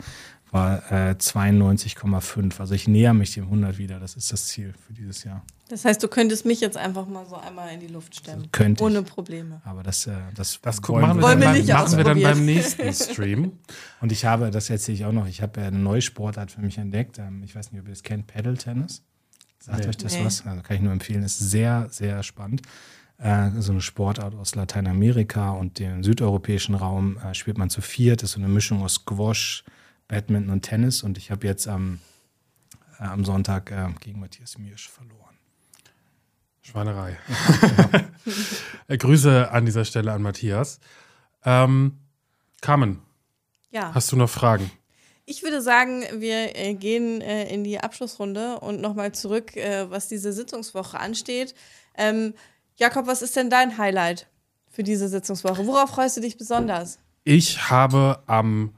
Speaker 3: war äh, 92,5. Also ich näher mich dem 100 wieder. Das ist das Ziel für dieses Jahr.
Speaker 1: Das heißt, du könntest mich jetzt einfach mal so einmal in die Luft stemmen.
Speaker 3: Könnte ich.
Speaker 1: Ohne Probleme.
Speaker 3: Aber das, äh, das,
Speaker 2: Das
Speaker 3: wollen
Speaker 2: machen wir,
Speaker 1: Wollen
Speaker 2: dann,
Speaker 1: wir
Speaker 2: beim,
Speaker 1: nicht
Speaker 2: machen wir dann beim nächsten Stream.
Speaker 3: Und ich habe, das erzähle ich auch noch, ich habe ja eine neue Sportart für mich entdeckt. Ähm, Ich weiß nicht, ob ihr das kennt, Paddle Tennis. Sagt
Speaker 2: Nee.
Speaker 3: euch das
Speaker 1: Nee.
Speaker 3: was? Also kann ich nur empfehlen. Ist sehr, sehr spannend. Äh, So eine Sportart aus Lateinamerika und dem südeuropäischen Raum äh, spielt man zu viert. Ist so eine Mischung aus Squash, Badminton und Tennis. Und ich habe jetzt am, äh, am Sonntag äh, gegen Matthias Miersch verloren.
Speaker 2: Schweinerei. Äh, Grüße an dieser Stelle an Matthias. Ähm, Carmen,
Speaker 1: Ja.
Speaker 2: hast du noch Fragen?
Speaker 1: Ich würde sagen, wir äh, gehen äh, in die Abschlussrunde und nochmal zurück, äh, was diese Sitzungswoche ansteht. Ähm, Jakob, was ist denn dein Highlight für diese Sitzungswoche? Worauf freust du dich besonders?
Speaker 2: Ich habe am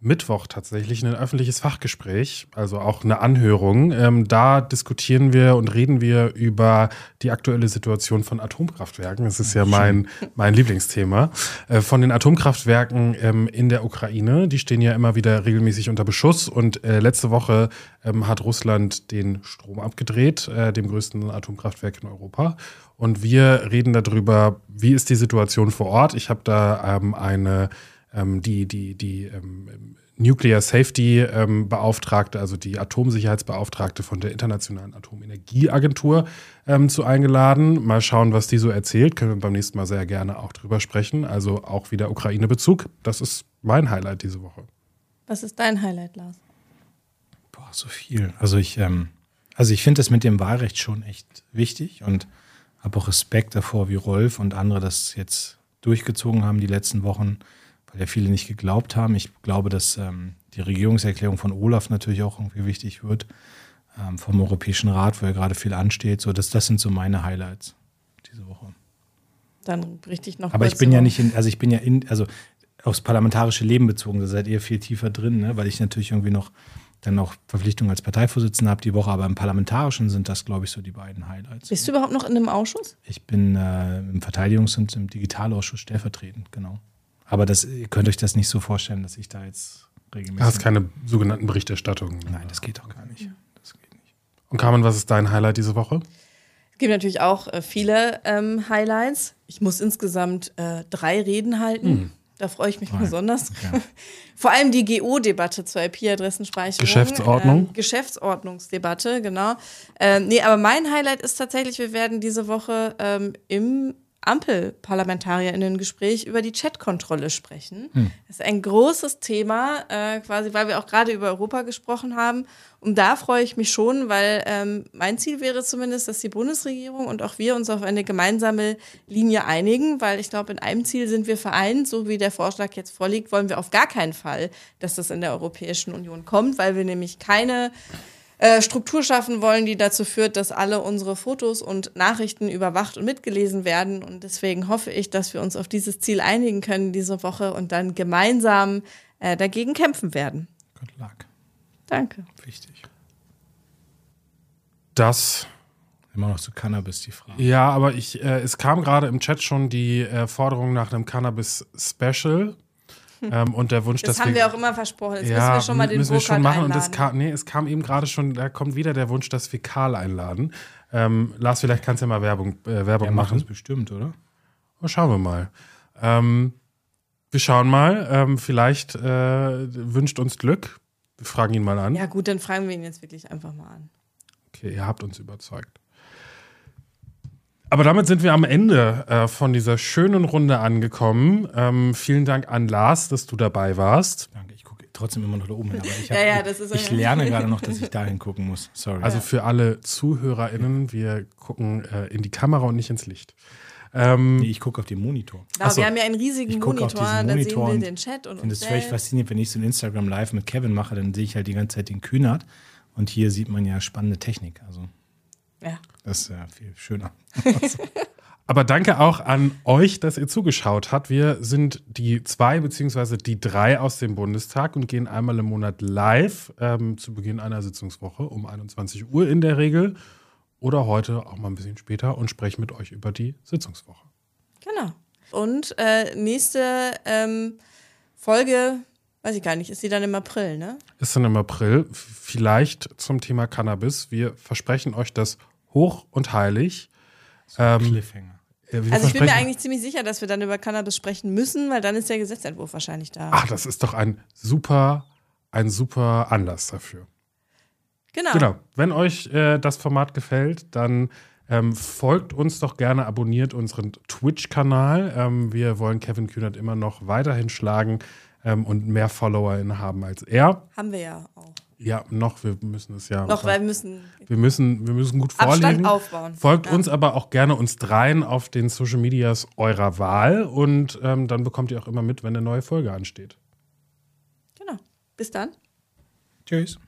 Speaker 2: Mittwoch tatsächlich ein öffentliches Fachgespräch, also auch eine Anhörung. Ähm, da diskutieren wir und reden wir über die aktuelle Situation von Atomkraftwerken. Das ist ja mein, mein Lieblingsthema. Äh, von den Atomkraftwerken ähm, in der Ukraine. Die stehen ja immer wieder regelmäßig unter Beschuss. Und äh, letzte Woche ähm, hat Russland den Strom abgedreht, äh, dem größten Atomkraftwerk in Europa. Und wir reden darüber, wie ist die Situation vor Ort. Ich habe da ähm, eine die, die, die ähm, Nuclear Safety ähm, Beauftragte, also die Atomsicherheitsbeauftragte von der Internationalen Atomenergieagentur ähm, zu eingeladen. Mal schauen, was die so erzählt. Können wir beim nächsten Mal sehr gerne auch drüber sprechen. Also auch wieder Ukraine-Bezug. Das ist mein Highlight diese Woche.
Speaker 1: Was ist dein Highlight, Lars?
Speaker 3: Boah, so viel. Also ich, ähm, also ich finde das mit dem Wahlrecht schon echt wichtig und habe auch Respekt davor, wie Rolf und andere das jetzt durchgezogen haben die letzten Wochen, weil ja viele nicht geglaubt haben. Ich glaube, dass ähm, die Regierungserklärung von Olaf natürlich auch irgendwie wichtig wird, ähm, vom Europäischen Rat, wo ja gerade viel ansteht. So, das, das sind so meine Highlights diese Woche.
Speaker 1: Dann berichte ich noch
Speaker 3: Aber ich bin ja nicht in, also ich bin ja in, also aufs parlamentarische Leben bezogen, da seid ihr viel tiefer drin, ne? weil ich natürlich irgendwie noch dann noch Verpflichtungen als Parteivorsitzender habe die Woche, aber im Parlamentarischen sind das, glaube ich, so die beiden Highlights.
Speaker 1: Bist du überhaupt noch in einem Ausschuss?
Speaker 3: Ich bin äh, im Verteidigungs- und im Digitalausschuss stellvertretend, genau. Aber das, ihr könnt euch das nicht so vorstellen, dass ich da jetzt
Speaker 2: Du
Speaker 3: regelmäßig.
Speaker 2: hast keine sogenannten Berichterstattungen.
Speaker 3: Nein, das geht auch gar nicht. Das geht nicht.
Speaker 2: Und Carmen, was ist dein Highlight diese Woche?
Speaker 1: Es gibt natürlich auch äh, viele ähm, Highlights. Ich muss insgesamt äh, drei Reden halten. Da freue ich mich
Speaker 3: Nein.
Speaker 1: besonders.
Speaker 3: Okay.
Speaker 1: Vor allem die GO-Debatte zur IP-Adressenspeicherung.
Speaker 2: Geschäftsordnung?
Speaker 1: Ähm, Geschäftsordnungsdebatte, genau. Ähm, nee, aber mein Highlight ist tatsächlich, wir werden diese Woche ähm, im AmpelparlamentarierInnen-Gespräch über die Chatkontrolle sprechen. Hm. Das ist ein großes Thema, äh, quasi, weil wir auch gerade über Europa gesprochen haben. Und da freue ich mich schon, weil ähm, mein Ziel wäre zumindest, dass die Bundesregierung und auch wir uns auf eine gemeinsame Linie einigen, weil ich glaube, in einem Ziel sind wir vereint. So wie der Vorschlag jetzt vorliegt, wollen wir auf gar keinen Fall, dass das in der Europäischen Union kommt, weil wir nämlich keine äh, Struktur schaffen wollen, die dazu führt, dass alle unsere Fotos und Nachrichten überwacht und mitgelesen werden. Und deswegen hoffe ich, dass wir uns auf dieses Ziel einigen können diese Woche und dann gemeinsam äh, dagegen kämpfen werden.
Speaker 3: Good luck.
Speaker 1: Danke.
Speaker 3: Wichtig.
Speaker 2: Das
Speaker 3: Immer noch zu Cannabis die Frage.
Speaker 2: Ja, aber ich, äh, es kam gerade im Chat schon die äh, Forderung nach einem Cannabis-Special. Ähm, und der Wunsch,
Speaker 1: das
Speaker 2: dass
Speaker 1: haben wir, auch immer versprochen. Jetzt
Speaker 2: ja,
Speaker 1: müssen wir schon mal den
Speaker 2: müssen wir schon machen.
Speaker 1: einladen.
Speaker 2: Und es kam, nee, es kam eben gerade schon, da kommt wieder der Wunsch, dass wir Karl einladen. Ähm, Lars, vielleicht kannst du ja mal Werbung, äh, Werbung
Speaker 3: Der macht
Speaker 2: machen.
Speaker 3: das bestimmt, oder?
Speaker 2: Oh, schauen wir mal. Ähm, wir schauen mal. Ähm, vielleicht äh, wünscht uns Glück. Wir fragen ihn mal an.
Speaker 1: Ja, gut, dann fragen wir ihn jetzt wirklich einfach mal an.
Speaker 2: Okay, ihr habt uns überzeugt. Aber damit sind wir am Ende äh, von dieser schönen Runde angekommen. Ähm, vielen Dank an Lars, dass du dabei warst.
Speaker 3: Danke, ich gucke trotzdem immer noch da oben hin. Aber ich, hab,
Speaker 1: Ja, ja, das ist-
Speaker 3: ich lerne gerade noch, dass ich da hingucken muss. Sorry.
Speaker 2: Also für alle ZuhörerInnen, wir gucken äh, in die Kamera und nicht ins Licht. Ähm,
Speaker 3: nee, ich gucke auf den Monitor.
Speaker 1: Genau,
Speaker 2: so.
Speaker 1: wir haben ja einen riesigen
Speaker 3: Ich gucke auf
Speaker 1: Monitor,
Speaker 3: diesen
Speaker 1: da sehen
Speaker 3: Monitor
Speaker 1: wir
Speaker 3: und
Speaker 1: den Chat und
Speaker 3: Ich finde es völlig faszinierend, wenn ich so ein Instagram Live mit Kevin mache, dann sehe ich halt die ganze Zeit den Kühnert. Und hier sieht man ja spannende Technik. Also
Speaker 1: Ja.
Speaker 3: das ist ja viel schöner.
Speaker 2: Aber danke auch an euch, dass ihr zugeschaut habt. Wir sind die zwei beziehungsweise die drei aus dem Bundestag und gehen einmal im Monat live ähm, zu Beginn einer Sitzungswoche um 21 Uhr in der Regel oder heute auch mal ein bisschen später und sprechen mit euch über die Sitzungswoche.
Speaker 1: Genau. Und äh, nächste ähm, Folge, weiß ich gar nicht, ist die dann im April, ne?
Speaker 2: Ist dann im April vielleicht zum Thema Cannabis. Wir versprechen euch das hoch und heilig. Ähm,
Speaker 3: Cliffhanger.
Speaker 2: wir
Speaker 1: Also ich bin mir eigentlich ziemlich sicher, dass wir dann über Cannabis sprechen müssen, weil dann ist der Gesetzentwurf wahrscheinlich da.
Speaker 2: Ach, das ist doch ein super, ein super Anlass dafür.
Speaker 1: genau.
Speaker 2: Genau. Wenn euch äh, das Format gefällt, dann ähm, folgt uns doch gerne, abonniert unseren Twitch-Kanal. Ähm, wir wollen Kevin Kühnert immer noch weiterhin schlagen ähm, und mehr FollowerInnen haben als er.
Speaker 1: Haben wir ja auch.
Speaker 2: Ja, noch, wir müssen es ja.
Speaker 1: Noch, weil wir müssen
Speaker 2: wir müssen, wir müssen gut
Speaker 1: Abstand
Speaker 2: vorlegen.
Speaker 1: aufbauen.
Speaker 2: Folgt
Speaker 1: Ja.
Speaker 2: uns aber auch gerne uns dreien auf den Social Medias eurer Wahl und ähm, dann bekommt ihr auch immer mit, wenn eine neue Folge ansteht.
Speaker 1: Genau. Bis dann.
Speaker 3: Tschüss.